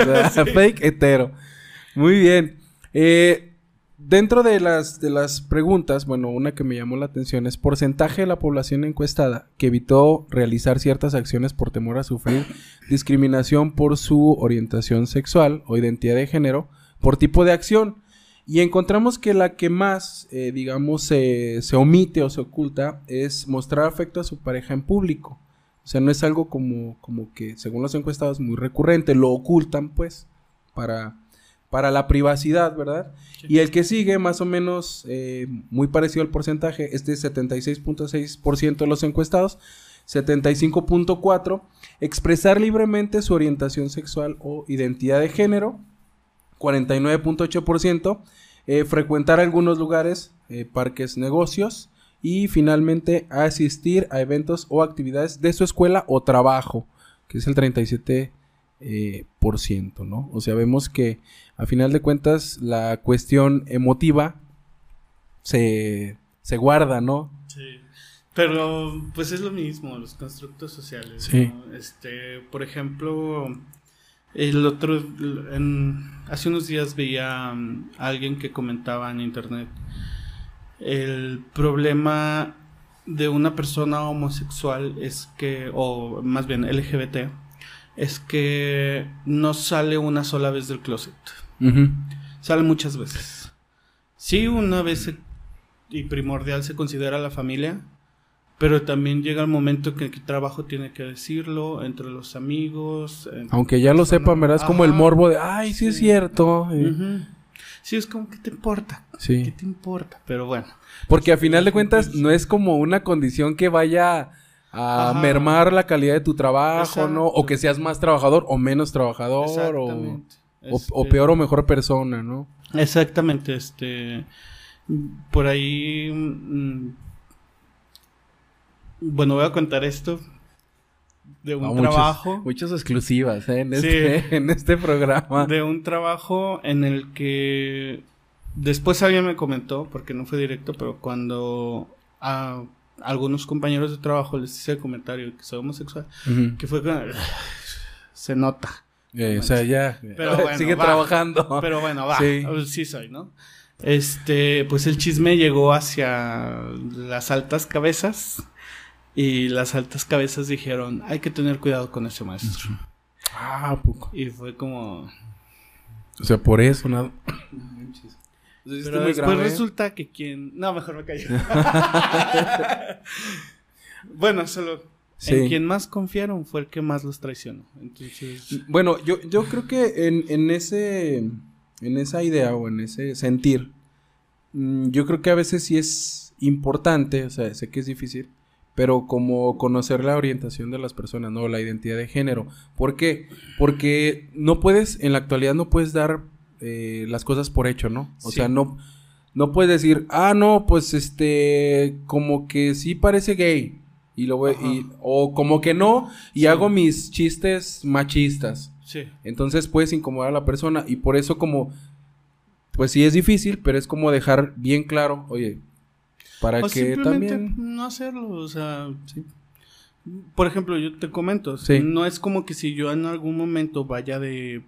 Fake hetero. Muy bien. Eh, dentro de las, de las preguntas, bueno, una que me llamó la atención es porcentaje de la población encuestada que evitó realizar ciertas acciones por temor a sufrir discriminación por su orientación sexual o identidad de género por tipo de acción. Y encontramos que la que más, eh, digamos, se, omite o se oculta es mostrar afecto a su pareja en público. O sea, no es algo como, como que, según los encuestados, muy recurrente. Lo ocultan, pues, para, para la privacidad, ¿verdad? Y el que sigue, más o menos, eh, muy parecido al porcentaje, este es 76.6% de los encuestados, 75.4%, expresar libremente su orientación sexual o identidad de género, 49.8%, eh, frecuentar algunos lugares, eh, parques, negocios y finalmente asistir a eventos o actividades de su escuela o trabajo, que es el 37%, eh, por ciento, ¿no? O sea, vemos que a final de cuentas la cuestión emotiva se, se guarda, ¿no? Sí. Pero, pues es lo mismo, los constructos sociales. Sí. ¿no? Este, por ejemplo, el otro, en- hace unos días veía um, a alguien que comentaba en internet el problema de una persona homosexual es que, o más bien LGBT, es que no sale una sola vez del closet. Sale muchas veces. Sí, una vez y primordial se considera la familia, pero también llega el momento que el trabajo tiene que decirlo, entre los amigos. entre Aunque ya lo sepan, ¿verdad? Es como el morbo de, ay, sí, es cierto. Sí, es como, ¿qué te importa? ¿Qué Sí. te importa? Pero bueno. Porque a final de cuentas no es como una condición que vaya a Ajá. mermar la calidad de tu trabajo, ¿no? O que seas más trabajador o menos trabajador o, o- Este, peor o mejor persona, ¿no? Exactamente, este. Por ahí. mm, bueno, voy a contar esto. De un Ah, trabajo. Muchas exclusivas ¿eh? en, Sí. este, en este programa. De un trabajo en el que. Después alguien me comentó, porque no fue directo, pero cuando a algunos compañeros de trabajo les hice el comentario que soy homosexual, que fue con- se nota. Eh, o sea, ya. Pero bueno, Sigue va. trabajando. Pero bueno, va. Sí. Sí. soy, ¿no? Este, pues el chisme llegó hacia las altas cabezas. Y las altas cabezas dijeron, hay que tener cuidado con ese maestro. Ah, ¿a poco. Y fue como... O sea, por eso nada. Entonces, Pero muy después grave, resulta que quien... No, mejor me callo. bueno, solo... Sí. En quien más confiaron fue el que más los traicionó. Entonces... Bueno, yo, yo creo que en, en ese. En esa idea o en ese sentir. mm, Yo creo que a veces sí es importante. O sea, sé que es difícil. Pero como conocer la orientación de las personas, ¿no? La identidad de género. ¿Por qué? Porque no puedes, en la actualidad no puedes dar eh, las cosas por hecho, ¿no? O Sí. sea, no, no puedes decir, ah, no, pues este, como que sí parece gay. Y lo voy, y- o como que no, y Sí. hago mis chistes machistas. Sí. Entonces puedes incomodar a la persona y por eso como, pues sí es difícil, pero es como dejar bien claro, oye, para O que simplemente también... no hacerlo, o sea, por ejemplo, yo te comento, Sí. no es como que si yo en algún momento vaya de,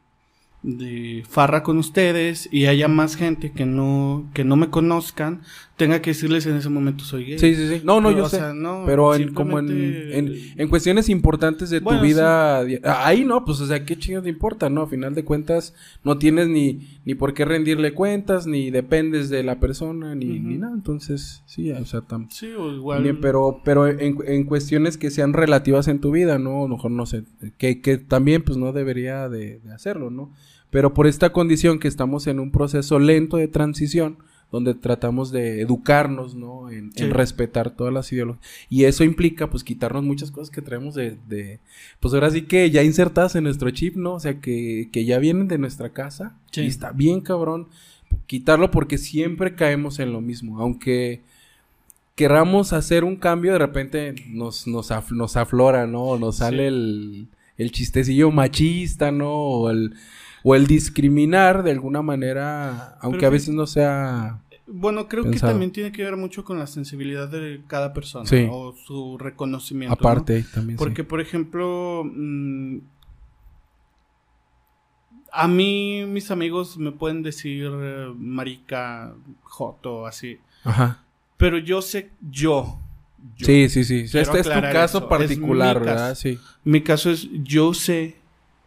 de farra con ustedes y haya más gente que no que no me conozcan, tenga que decirles en ese momento soy gay. Sí, sí, sí. No, no, Pero, yo sé. sea, no, pero en, como en, en, en cuestiones importantes de Bueno, tu vida. ah, Ahí no, pues, o sea, ¿qué chingados te importa, no? A final de cuentas, no tienes ni, ni por qué rendirle cuentas, ni dependes de la persona, ni, ni nada. Entonces, sí, o sea, tam- Sí, o igual. Pero, pero en, en cuestiones que sean relativas en tu vida, ¿no? A lo mejor no sé, que, que también pues no debería de, de hacerlo, ¿no? Pero por esta condición que estamos en un proceso lento de transición, donde tratamos de educarnos, ¿no? En, en respetar todas las ideologías. Y eso implica, pues, quitarnos muchas cosas que traemos de, de- pues ahora sí que ya insertadas en nuestro chip, ¿no? O sea, que, que ya vienen de nuestra casa. Sí. Y está bien, cabrón, quitarlo porque siempre caemos en lo mismo. Aunque querramos hacer un cambio, de repente nos, nos, af- nos aflora, ¿no? Nos sale Sí. el, el chistecillo machista, ¿no? O el, o el discriminar de alguna manera, aunque Pero a veces no sea... Bueno, creo pensado. que también tiene que ver mucho con la sensibilidad de cada persona Sí. o su reconocimiento. ¿no? Aparte, también. sí. Porque, por ejemplo, mm, a mí mis amigos me pueden decir eh, marica, joto, así. Ajá. Pero yo sé, yo. yo- Sí, sí, sí. Este es tu caso eso. particular, ¿verdad? Sí. Mi caso es, yo sé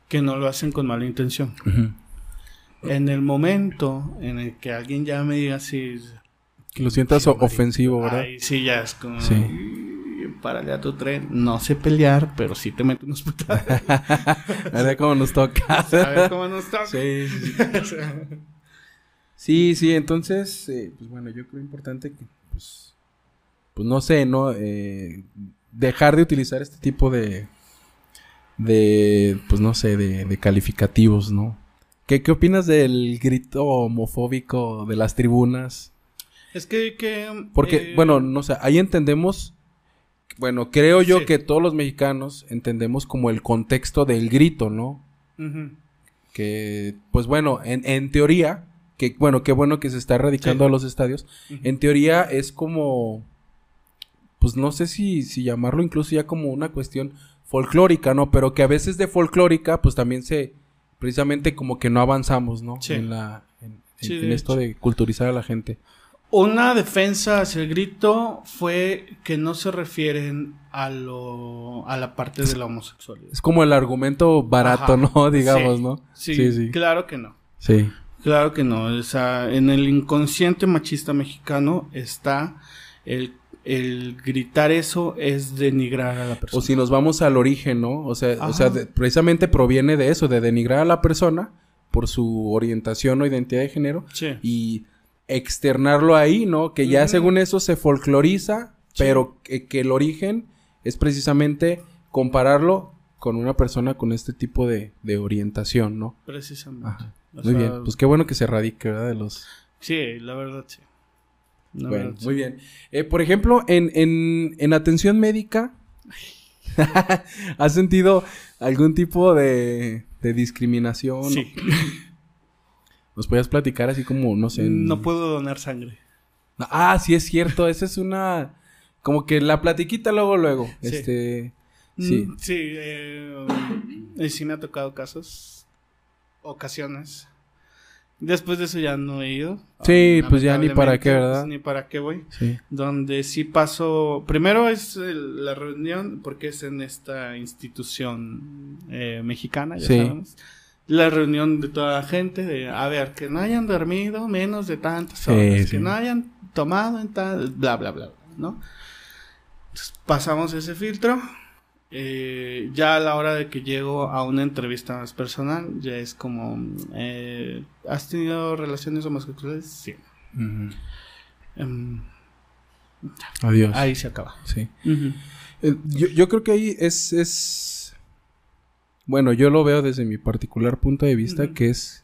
que no lo hacen con mala intención. En el momento en el que alguien ya me diga así, Que lo sientas ofensivo, ¿verdad? Ay, sí, ya es como. Sí. "Ay, Párale a tu tren. No sé pelear, pero sí te meto unos putadas. ¿Verdad cómo nos toca? A ver cómo nos toca. Sí, sí, sí. O sea, Sí, sí, entonces, eh, pues bueno, yo creo importante que, pues, pues no sé, ¿no? Eh, dejar de utilizar este tipo de, de, pues no sé, de, de calificativos, ¿no? ¿Qué, ¿Qué opinas del grito homofóbico de las tribunas? es que. que Porque, eh, bueno, no sé, ahí entendemos, bueno, creo yo Sí. que todos los mexicanos entendemos como el contexto del grito, ¿no? que pues bueno, en, en teoría, que bueno, qué bueno que se está erradicando Sí. a los estadios, en teoría es como, pues no sé si, si llamarlo incluso ya como una cuestión folclórica, ¿no? Pero que a veces de folclórica, pues también se, precisamente como que no avanzamos, ¿no? Sí. En la, en, en- Sí, en de esto de culturizar a la gente. Una defensa hacia el grito fue que no se refieren a lo a la parte de la homosexualidad. Es como el argumento barato, Ajá. ¿no? Digamos, Sí, ¿no? Sí, Sí, sí. claro que no. Sí. Claro que no. O sea, en el inconsciente machista mexicano está el, el gritar eso es denigrar a la persona. O si nos vamos al origen, ¿no? O sea, o sea de- precisamente proviene de eso, de denigrar a la persona por su orientación o identidad de género Sí. y externarlo ahí, ¿no? Que ya según eso se folcloriza, Sí. pero que, que el origen es precisamente compararlo con una persona con este tipo de, de orientación, ¿no? Precisamente. Ajá. Muy sea, bien, pues qué bueno que se radique, ¿verdad? De los... Sí, la verdad sí. Bueno, verdad, sí. muy bien. Eh, por ejemplo, en, en, en atención médica, ¿has sentido algún tipo de, de discriminación? Sí. ¿Nos podías platicar así como, no sé? en- No puedo donar sangre. Ah, sí es cierto, esa es una... Como que la platiquita luego, luego. Sí. Este... Sí. Mm, Sí, eh, y sí me ha tocado casos, ocasiones. Después de eso ya no he ido. Sí, pues ya ni para qué, ¿verdad? ni para qué voy. Sí. Donde sí paso. Primero es el- la reunión, porque es en esta institución eh, mexicana, ya Sí. sabemos. La reunión de toda la gente, de a ver, que no hayan dormido menos de tantas Sí, horas, sí. que no hayan tomado en tal. bla, bla, bla, ¿no? Entonces, pasamos ese filtro. Eh, ya a la hora de que llego a una entrevista más personal, ya es como: eh, ¿Has tenido relaciones homosexuales? Sí. Ujú. Em, Adiós. ahí se acaba. Sí. Eh, yo, yo creo que ahí es, es... Bueno, yo lo veo desde mi particular punto de vista, que es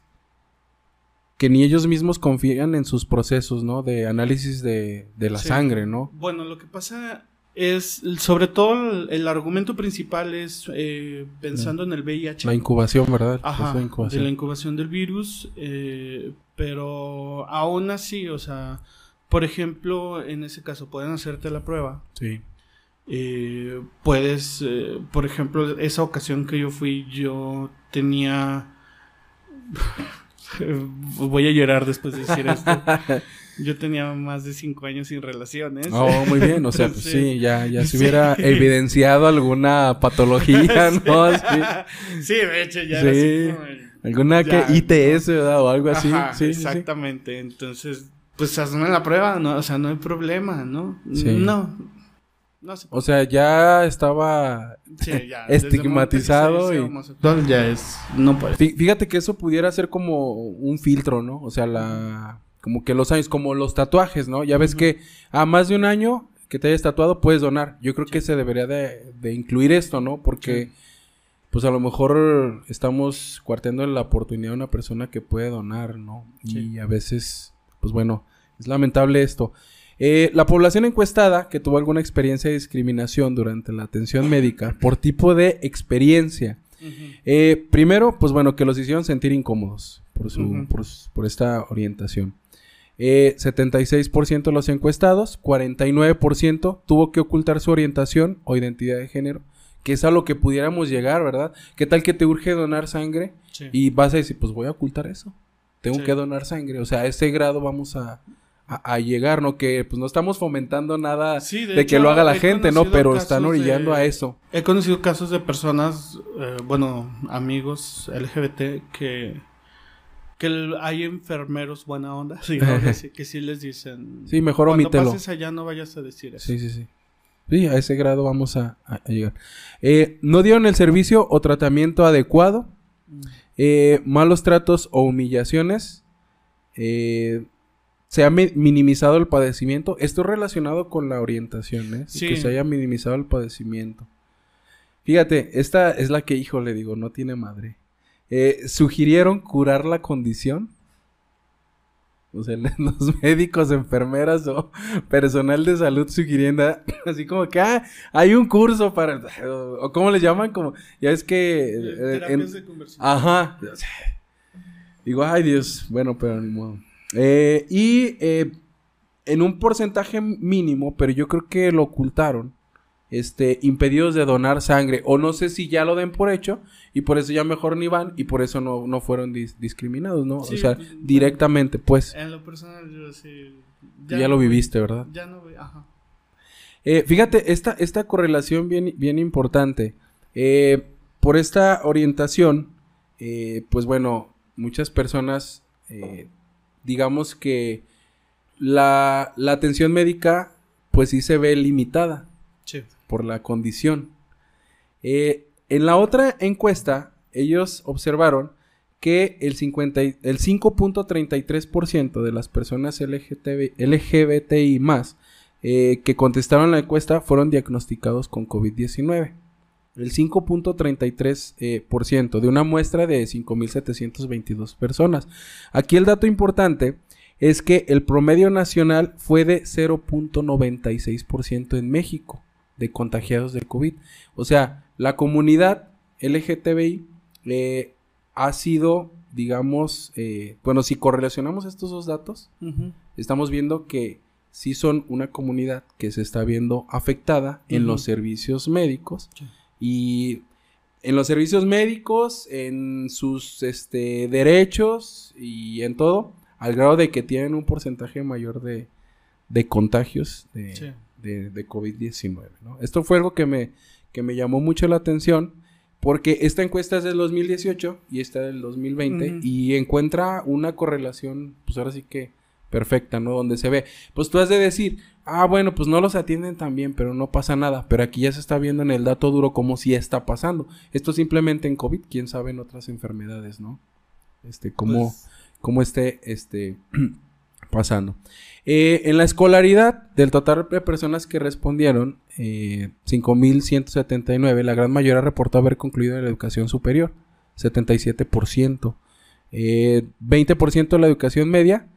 que ni ellos mismos confían en sus procesos, ¿no? De análisis de, de la Sí. sangre, ¿no? Bueno, lo que pasa es, sobre todo, el, el argumento principal es eh, pensando en el VIH. La incubación, ¿verdad? Ajá, de la incubación del virus, eh, pero aún así, o sea, por ejemplo, en ese caso pueden hacerte la prueba. Sí. Eh, puedes, eh, por ejemplo, esa ocasión que yo fui, yo tenía... Voy a llorar después de decir esto. Yo tenía más de cinco años sin relaciones. Oh, muy bien. O sea, pues sí, ya, ya se sí. hubiera evidenciado alguna patología, ¿no? Sí. Sí, de hecho, ya Sí. era así como Alguna Ya, que ITS, ¿verdad? O algo así. Ajá, sí, exactamente. Entonces, pues hazme la prueba, ¿no? O sea, no hay problema, ¿no? Sí. No. No se O sea, ya estaba... Ya, estigmatizado y- ya es. No puede. Fí- Fíjate que eso pudiera ser como un filtro, ¿no? O sea, la... Como que los años, como los tatuajes, ¿no? Ya ves que a más de un año que te hayas tatuado puedes donar. Yo creo que se debería de, de incluir esto, ¿no? Porque, Sí. pues a lo mejor estamos cuarteando la oportunidad de una persona que puede donar, ¿no? Sí. Y a veces, pues bueno, es lamentable esto. Eh, la población encuestada que tuvo alguna experiencia de discriminación durante la atención médica por tipo de experiencia eh, primero, pues bueno, que los hicieron sentir incómodos por, su, por, su- por esta orientación. Eh, 76% de los encuestados, 49% tuvo que ocultar su orientación o identidad de género, que es a lo que pudiéramos llegar, ¿verdad? ¿Qué tal que te urge donar sangre Sí. y vas a decir, pues voy a ocultar eso? Tengo Sí. que donar sangre, o sea, a ese grado vamos a, a- a llegar, ¿no? Que pues no estamos fomentando nada Sí, de, de que lo haga la gente, ¿no? Pero están orillando de- a eso. He conocido casos de personas, eh, bueno, amigos LGBT que que hay enfermeros buena onda, sí, ¿no? que, sí, que sí les dicen. Sí, mejor Cuando omítelo. pases allá no vayas a decir eso. Sí, sí, sí. Sí, a ese grado vamos a, llegar. Eh, no dieron el servicio o tratamiento adecuado. Mm. eh, malos tratos o humillaciones. eh, se ha mi- minimizado el padecimiento. Esto es relacionado con la orientación, ¿eh? Sí. Que se haya minimizado el padecimiento. Fíjate, esta es la que, hijo, le digo, no tiene madre. Eh, sugirieron curar la condición. O sea, los médicos, enfermeras o personal de salud sugiriendo, así como que, ah, hay un curso para, o, o ¿cómo le llaman? Como, ya es que... Eh, eh, terapias en- de conversión. Ajá. Digo, ay Dios, bueno, pero ni modo. Eh, y eh, en un porcentaje mínimo, pero yo creo que lo ocultaron, este, impedidos de donar sangre, o no sé si ya lo den por hecho, y por eso ya mejor ni van, y por eso no, no fueron dis- discriminados, ¿no? Sí, o sea, pues, directamente, pues, En lo personal, yo sí. ya, lo viviste, ¿verdad? Ya no ajá. Eh, fíjate, esta, esta correlación bien, bien importante. Eh, por esta orientación, eh, pues bueno, muchas personas, eh, digamos que la, la atención médica, pues sí se ve limitada Sí. Por la condición. Eh, en la otra encuesta, ellos observaron que el, 50 y- el 5.33% de las personas LGBTI más eh, que contestaron la encuesta fueron diagnosticados con COVID-19. El 5.33% eh, de una muestra de 5.722 personas. Aquí el dato importante es que el promedio nacional fue de 0.96% en México de contagiados de COVID. O sea, la comunidad LGTBI eh, ha sido, digamos, eh, bueno, si correlacionamos estos dos datos, estamos viendo que sí son una comunidad que se está viendo afectada en los servicios médicos Sí. y en los servicios médicos, en sus este, derechos y en todo, al grado de que tienen un porcentaje mayor de, de contagios de, Sí. De- de COVID-19. ¿no? Esto fue algo que me, que me llamó mucho la atención porque esta encuesta es del 2018 y esta del 2020 Ujú. y encuentra una correlación, pues ahora sí que perfecta, ¿no? Donde se ve, pues tú has de decir, ah, bueno, pues no los atienden tan bien, pero no pasa nada, pero aquí ya se está viendo en el dato duro como si está pasando. Esto simplemente en COVID, quién sabe en otras enfermedades, ¿no? Este, cómo, Pues, cómo esté, este, pasando. Eh, en la escolaridad, del total de personas que respondieron, eh, 5.179, la gran mayoría reportó haber concluido la educación superior, 77%. eh, 20% la educación media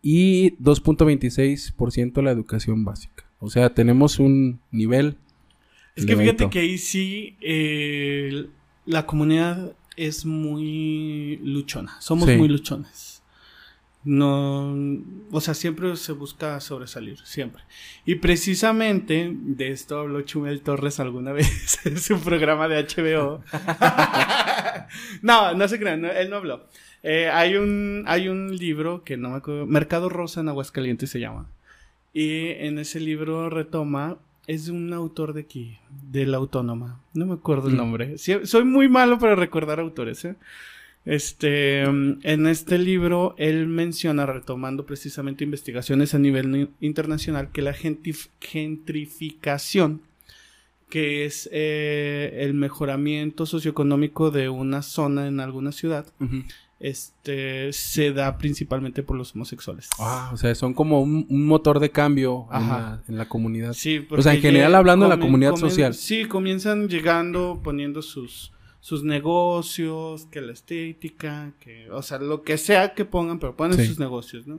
y 2.26% la educación básica. O sea, tenemos un nivel... Es que fíjate que ahí sí eh, la comunidad es muy luchona. Somos Sí. muy luchones. No, o sea, siempre se busca sobresalir, siempre. Y precisamente de esto habló Chumel Torres alguna vez en su programa de HBO. no, no se crean, no, él no habló. Eh, hay un hay un libro que no me acuerdo, Mercado Rosa en Aguascalientes se llama. Y en ese libro retoma, es de un autor de aquí, de la Autónoma. No me acuerdo el Mm. nombre. Sí, soy muy malo para recordar autores, ¿eh? Este, mm, en este libro él menciona, retomando precisamente investigaciones a nivel ni- internacional, que la gentif- gentrificación, que es eh, el mejoramiento socioeconómico de una zona en alguna ciudad, este, se da principalmente por los homosexuales. Ah, o sea, son como un, un motor de cambio en la, en la comunidad. Sí, O sea, en general hablando de la comunidad social. Sí, comienzan llegando, poniendo sus, sus negocios, que la estética, que, o sea, lo que sea que pongan, pero ponen Sí. sus negocios, ¿no?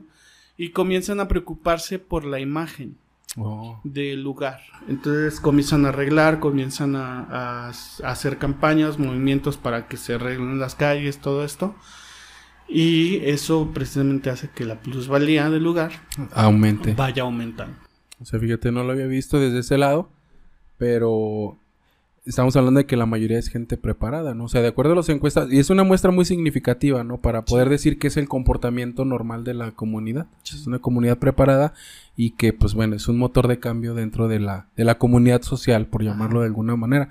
Y comienzan a preocuparse por la imagen Oh. del lugar. Entonces comienzan a arreglar, comienzan a, a- a hacer campañas, movimientos para que se arreglen las calles, todo esto. Y eso precisamente hace que la plusvalía del lugar Aumente. vaya aumentando. O sea, fíjate, no lo había visto desde ese lado, pero estamos hablando de que la mayoría es gente preparada, ¿no? O sea, de acuerdo a las encuestas, y es una muestra muy significativa, ¿no? Para poder decir que es el comportamiento normal de la comunidad. Es una comunidad preparada y que, pues bueno, es un motor de cambio dentro de la, de la comunidad social, por llamarlo de alguna manera.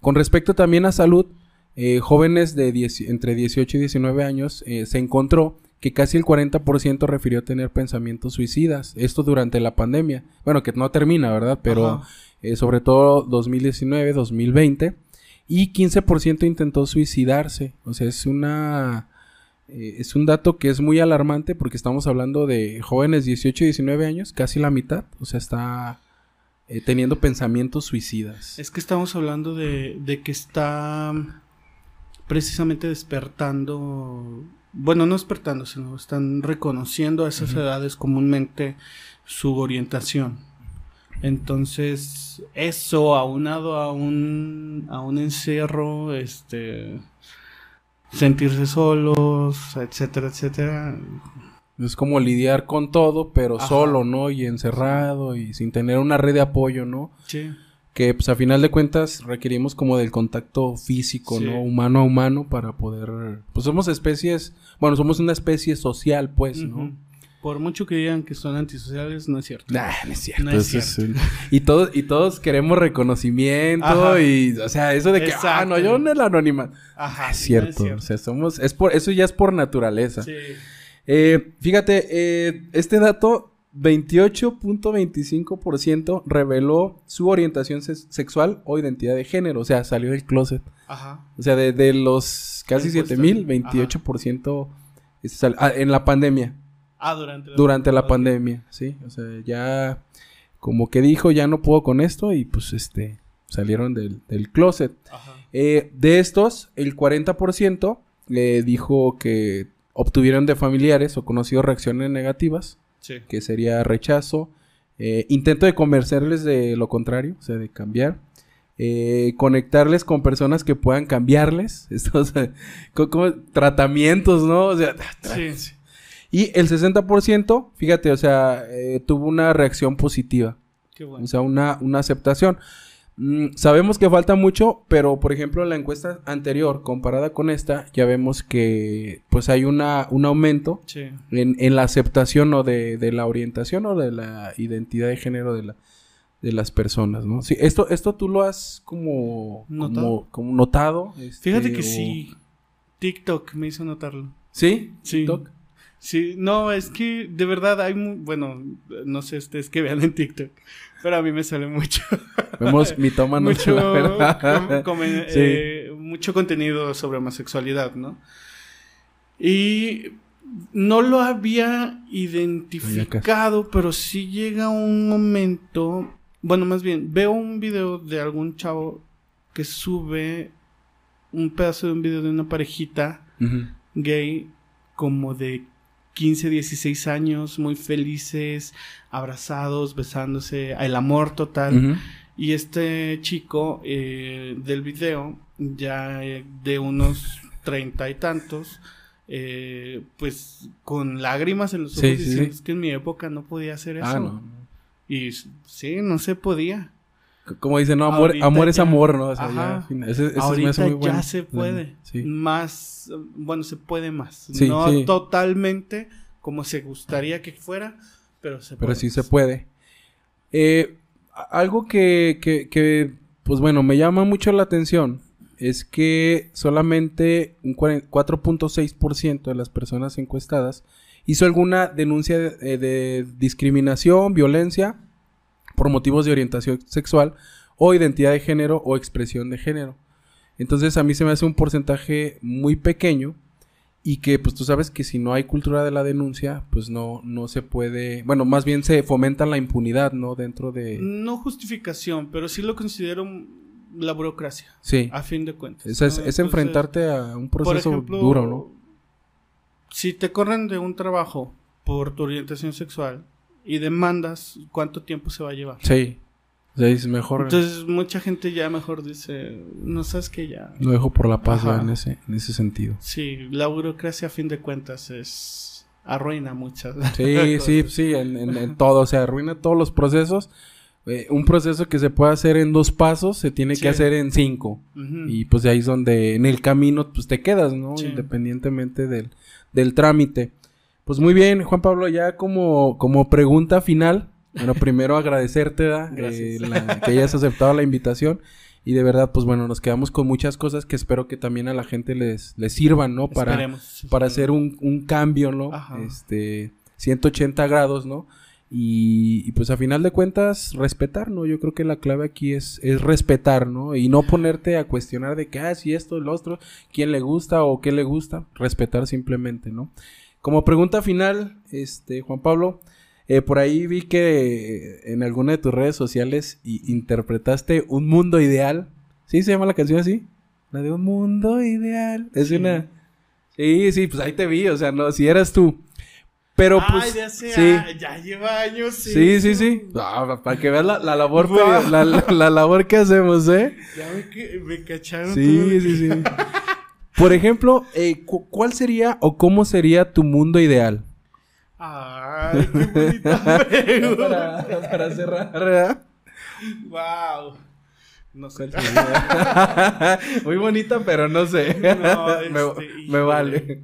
Con respecto también a salud, eh, jóvenes de 10 entre 18 y 19 años, eh, se encontró que casi el 40% refirió tener pensamientos suicidas. Esto durante la pandemia. Bueno, que no termina, ¿verdad? Pero Ajá. Eh, sobre todo 2019, 2020. Y 15% intentó suicidarse. O sea, es una... eh, es un dato que es muy alarmante porque estamos hablando de jóvenes 18 y 19 años, casi la mitad. O sea, está eh, teniendo pensamientos suicidas. Es que estamos hablando de, de que está precisamente despertando, bueno, no despertando, sino están reconociendo a esas edades comúnmente su orientación. Entonces, eso aunado a un, a un encierro, este, sentirse solos, etcétera, etcétera. Es como lidiar con todo, pero Ajá. solo, ¿no? Y encerrado y sin tener una red de apoyo, ¿no? Sí. Que pues a final de cuentas requerimos como del contacto físico, Sí. ¿no? Humano a humano para poder... Pues somos especies, bueno, somos una especie social, pues, ¿no? Por mucho que digan que son antisociales, no es cierto. Nah, no es cierto. No es un- y todos y todos queremos reconocimiento Ajá. y o sea, eso de que ah, Exacto. no, yo en el anonimato. Ajá, es cierto, no o sea, somos es por eso ya es por naturaleza. Sí. Eh, fíjate, eh, este dato 28.25% reveló su orientación se- sexual o identidad de género, o sea, salió del closet. Ajá. O sea, de, de los casi Encuesta. 7000, 28% este, sal- ah, en la pandemia Ah, durante la, durante la pandemia, sí, o sea, ya como que dijo, ya no puedo con esto y pues este salieron del, del closet. Ajá. Eh, de estos, el 40% le dijo que obtuvieron de familiares o conocidos reacciones negativas, Sí. que sería rechazo, eh, intento de convencerles de lo contrario, o sea, de cambiar. eh, conectarles con personas que puedan cambiarles, estos eh, co- como tratamientos, ¿no? O sea, Sí. Y el 60%, fíjate, o sea, eh, tuvo una reacción positiva. Qué bueno. O sea, una, una aceptación. Mm, sabemos que falta mucho, pero por ejemplo, en la encuesta anterior, comparada con esta, ya vemos que pues hay una, un aumento Sí. en, en la aceptación o de, de la orientación o de la identidad de género de la de las personas, ¿no? Sí, esto, esto tú lo has como ¿Notado? como, como notado. este, Fíjate que o- sí. TikTok me hizo notarlo. ¿Sí? Sí. TikTok. Sí, no, es que de verdad hay, bueno, no sé ustedes que vean en TikTok, pero a mí me sale mucho, Vemos mitómanos, mucho, la verdad. com- come- Sí. eh, mucho contenido sobre homosexualidad, ¿no? Y no lo había identificado, pero sí llega un momento, bueno, más bien, veo un video de algún chavo que sube un pedazo de un video de una parejita gay como de 15, 16 años, muy felices, abrazados, besándose, el amor total. Y este chico eh, del video, ya eh, de unos treinta y tantos, eh, pues con lágrimas en los ojos Sí, diciendo sí. "Es que en mi época no podía hacer eso. Ah, no. Y sí, no se podía. Como dicen, no, amor, amor es amor, ¿no? O sea, Ajá. ya, ese, ese Ahorita hace muy bueno. ya se puede. Sí. Más, eh, bueno, se puede más. Sí, no sí. totalmente como se gustaría que fuera, pero se Pero puede. sí se puede. Eh, algo que, que, que, pues bueno, me llama mucho la atención es que solamente un cuaren- 4.6% de las personas encuestadas hizo alguna denuncia de, de discriminación, violencia por motivos de orientación sexual o identidad de género o expresión de género. Entonces a mí se me hace un porcentaje muy pequeño y que pues tú sabes que si no hay cultura de la denuncia, pues no, no se puede, bueno, más bien se fomenta la impunidad, ¿no? Dentro de... No justificación, pero sí lo considero la burocracia, Sí. a fin de cuentas. Es, es- ¿no? es Entonces, enfrentarte a un proceso ejemplo, duro, ¿no? Si te corren de un trabajo por tu orientación sexual y demandas, ¿cuánto tiempo se va a llevar? Sí. Es mejor Entonces mucha gente ya mejor dice, no sabes que ya. lo dejo por la paz en ese, en ese sentido. Sí, la burocracia a fin de cuentas es arruina muchas. Sí, sí, sí, en, en- en todo, o sea, arruina todos los procesos. Eh, un proceso que se puede hacer en dos pasos se tiene Sí. que hacer en cinco. Y pues de ahí es donde en el camino pues te quedas, ¿no? Sí. Independientemente del, del trámite. Pues muy bien, Juan Pablo, ya como, como pregunta final, bueno, primero agradecerte. Eh, la- que hayas aceptado la invitación. Y de verdad, pues bueno, nos quedamos con muchas cosas que espero que también a la gente les, les sirvan, ¿no? Para, Esperemos. para hacer un, un cambio, ¿no? Ajá. Este, 180 grados, ¿no? Y, y, pues a final de cuentas, respetar, ¿no? Yo creo que la clave aquí es, es respetar, ¿no? Y no ponerte a cuestionar de que, ah, si esto, el otro, quién le gusta o qué le gusta. Respetar simplemente, ¿no? Como pregunta final, este, Juan Pablo, eh, por ahí vi que en alguna de tus redes sociales interpretaste un mundo ideal. ¿Sí se llama la canción así? La de un mundo ideal. Es Sí. una... Sí, sí, pues ahí te vi, o sea, no, si eras tú. Pero pues... Ay, ya sé, sí. ah, ya lleva años. Sí, sí, sí. Ah, para que veas la, la labor la, la- la labor que hacemos, ¿eh? Ya me, me cacharon. todo Sí, lo sí, sí. Por ejemplo, eh, cu- ¿cuál sería o cómo sería tu mundo ideal? Ay, qué bonita pregunta. para, para cerrar, ¿verdad? Wow. No sé. Muy bonita, pero no sé. No, me, este, me híjole. vale.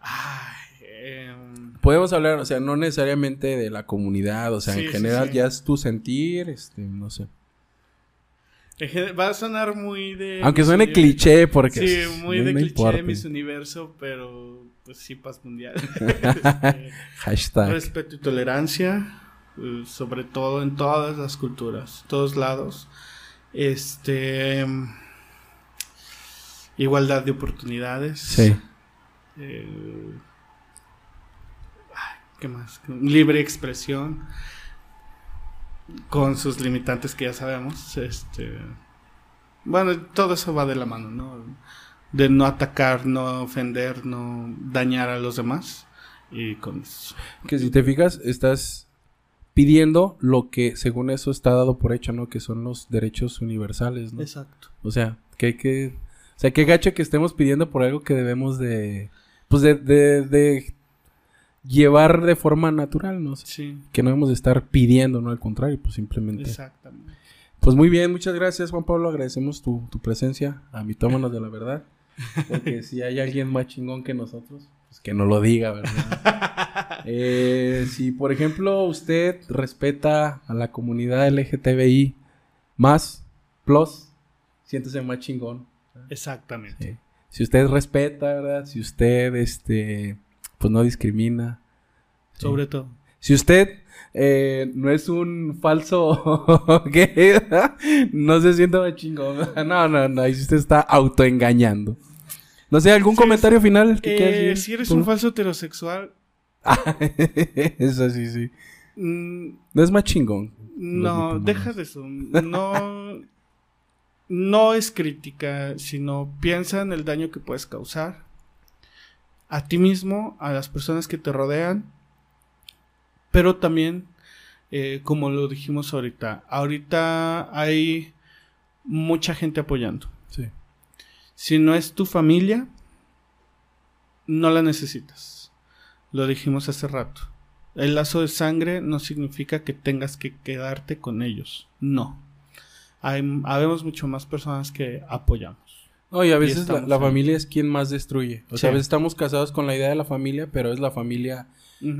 Ay, em, Podemos hablar, o sea, no necesariamente de la comunidad, o sea, Sí, en sí, general sí. ya es tu sentir, este, no sé. Va a sonar muy de. Aunque suene Universo. cliché, porque Sí, muy de cliché importa. de Miss Universo, pero pues sí, paz mundial. Este, Hashtag. respeto y tolerancia, eh, sobre todo en todas las culturas, todos lados. Este. em, Igualdad de oportunidades. Sí. Eh, ¿Qué más? Libre expresión. Con sus limitantes que ya sabemos. Este. Bueno, todo eso va de la mano, ¿no? De no atacar, no ofender, no dañar a los demás. Y con eso. Que si te fijas, estás pidiendo lo que según eso está dado por hecho, ¿no? Que son los derechos universales, ¿no? Exacto. O sea, que que... O sea, qué gacho que estemos pidiendo por algo que debemos de... Pues de, de, de llevar de forma natural, ¿no? Sí, Que no debemos de estar pidiendo, ¿no? Al contrario, pues simplemente... exactamente. Pues muy bien, muchas gracias Juan Pablo, agradecemos tu, tu presencia a mitómanos de la verdad. Porque si hay alguien más chingón que nosotros, pues que no lo diga, ¿verdad? Eh, si por ejemplo usted respeta a la comunidad LGTBI más, plus, siéntese más chingón. Exactamente. Sí. Si usted respeta, ¿verdad? Si usted, este, pues no discrimina. Sí. Sobre todo. Si usted eh, no es un falso gay, no se sienta más chingón. No, no, no. Ahí usted está autoengañando. No sé, ¿algún comentario final que Eh, quieras decir? si eres ¿Tú? un falso heterosexual, Eso sí, sí. mm, No es más chingón. No, Los deja de eso. No, no es crítica, sino piensa en el daño que puedes causar. A ti mismo, a las personas que te rodean, pero también, eh, como lo dijimos ahorita, ahorita hay mucha gente apoyando. Sí. Si no es tu familia, no la necesitas. Lo dijimos hace rato. El lazo de sangre no significa que tengas que quedarte con ellos. No. Hay, habemos mucho más personas que apoyamos. No, y a veces la, familia es quien más destruye. O sea, a veces estamos casados con la idea de la familia, pero es la familia.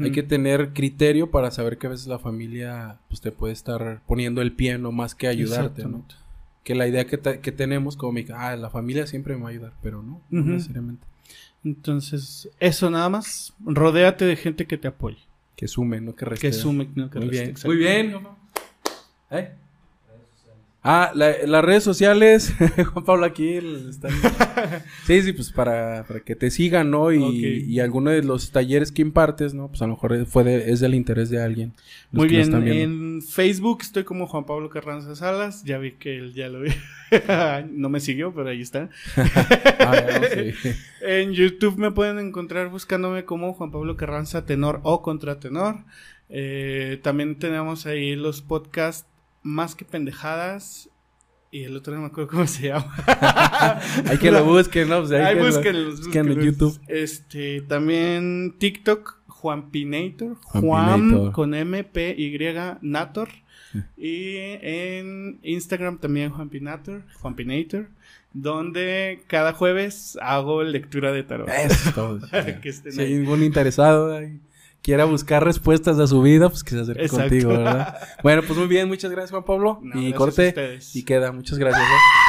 Hay que tener criterio para saber que a veces la familia pues, te puede estar poniendo el pie no más que ayudarte, ¿no? Que la idea que, te- que tenemos como, mi- ah, la familia siempre me va a ayudar, pero no, no necesariamente. Entonces, eso nada más. Rodéate de gente que te apoye. Que sume, no que reste. Que sume, no que Muy reste, bien. Muy bien. ¿Eh? Ah, la- las redes sociales, Juan Pablo aquí están... Sí, sí, pues para, para que te sigan, ¿no? Y, Ok. y alguno de los talleres que impartes, ¿no? Pues a lo mejor fue de- es del interés de alguien. Muy bien, en Facebook estoy como Juan Pablo Carranza Salas. Ya vi que él ya lo vi. no me siguió, pero ahí está. Ah, sí. En YouTube me pueden encontrar buscándome como Juan Pablo Carranza Tenor o Contratenor. Eh, también tenemos ahí los podcasts Más que Pendejadas. Y el otro no me acuerdo cómo se llama. Hay que lo busquen, ¿no? Pues hay Ahí que lo- búsquenlos, busquen en. YouTube. Este, también TikTok, Juan Pinator. Juan con M, P, Y, Nator. Y en Instagram también Juan Pinator, Juan Pinator. Donde cada jueves hago lectura de tarot. Eso es todo. Que estén hay ahí. ningún interesado ahí, quiera buscar respuestas a su vida, pues que se acerque Exacto. contigo, ¿verdad? Bueno, pues muy bien, muchas gracias Juan Pablo. No, y corte y queda. Muchas gracias. ¿eh?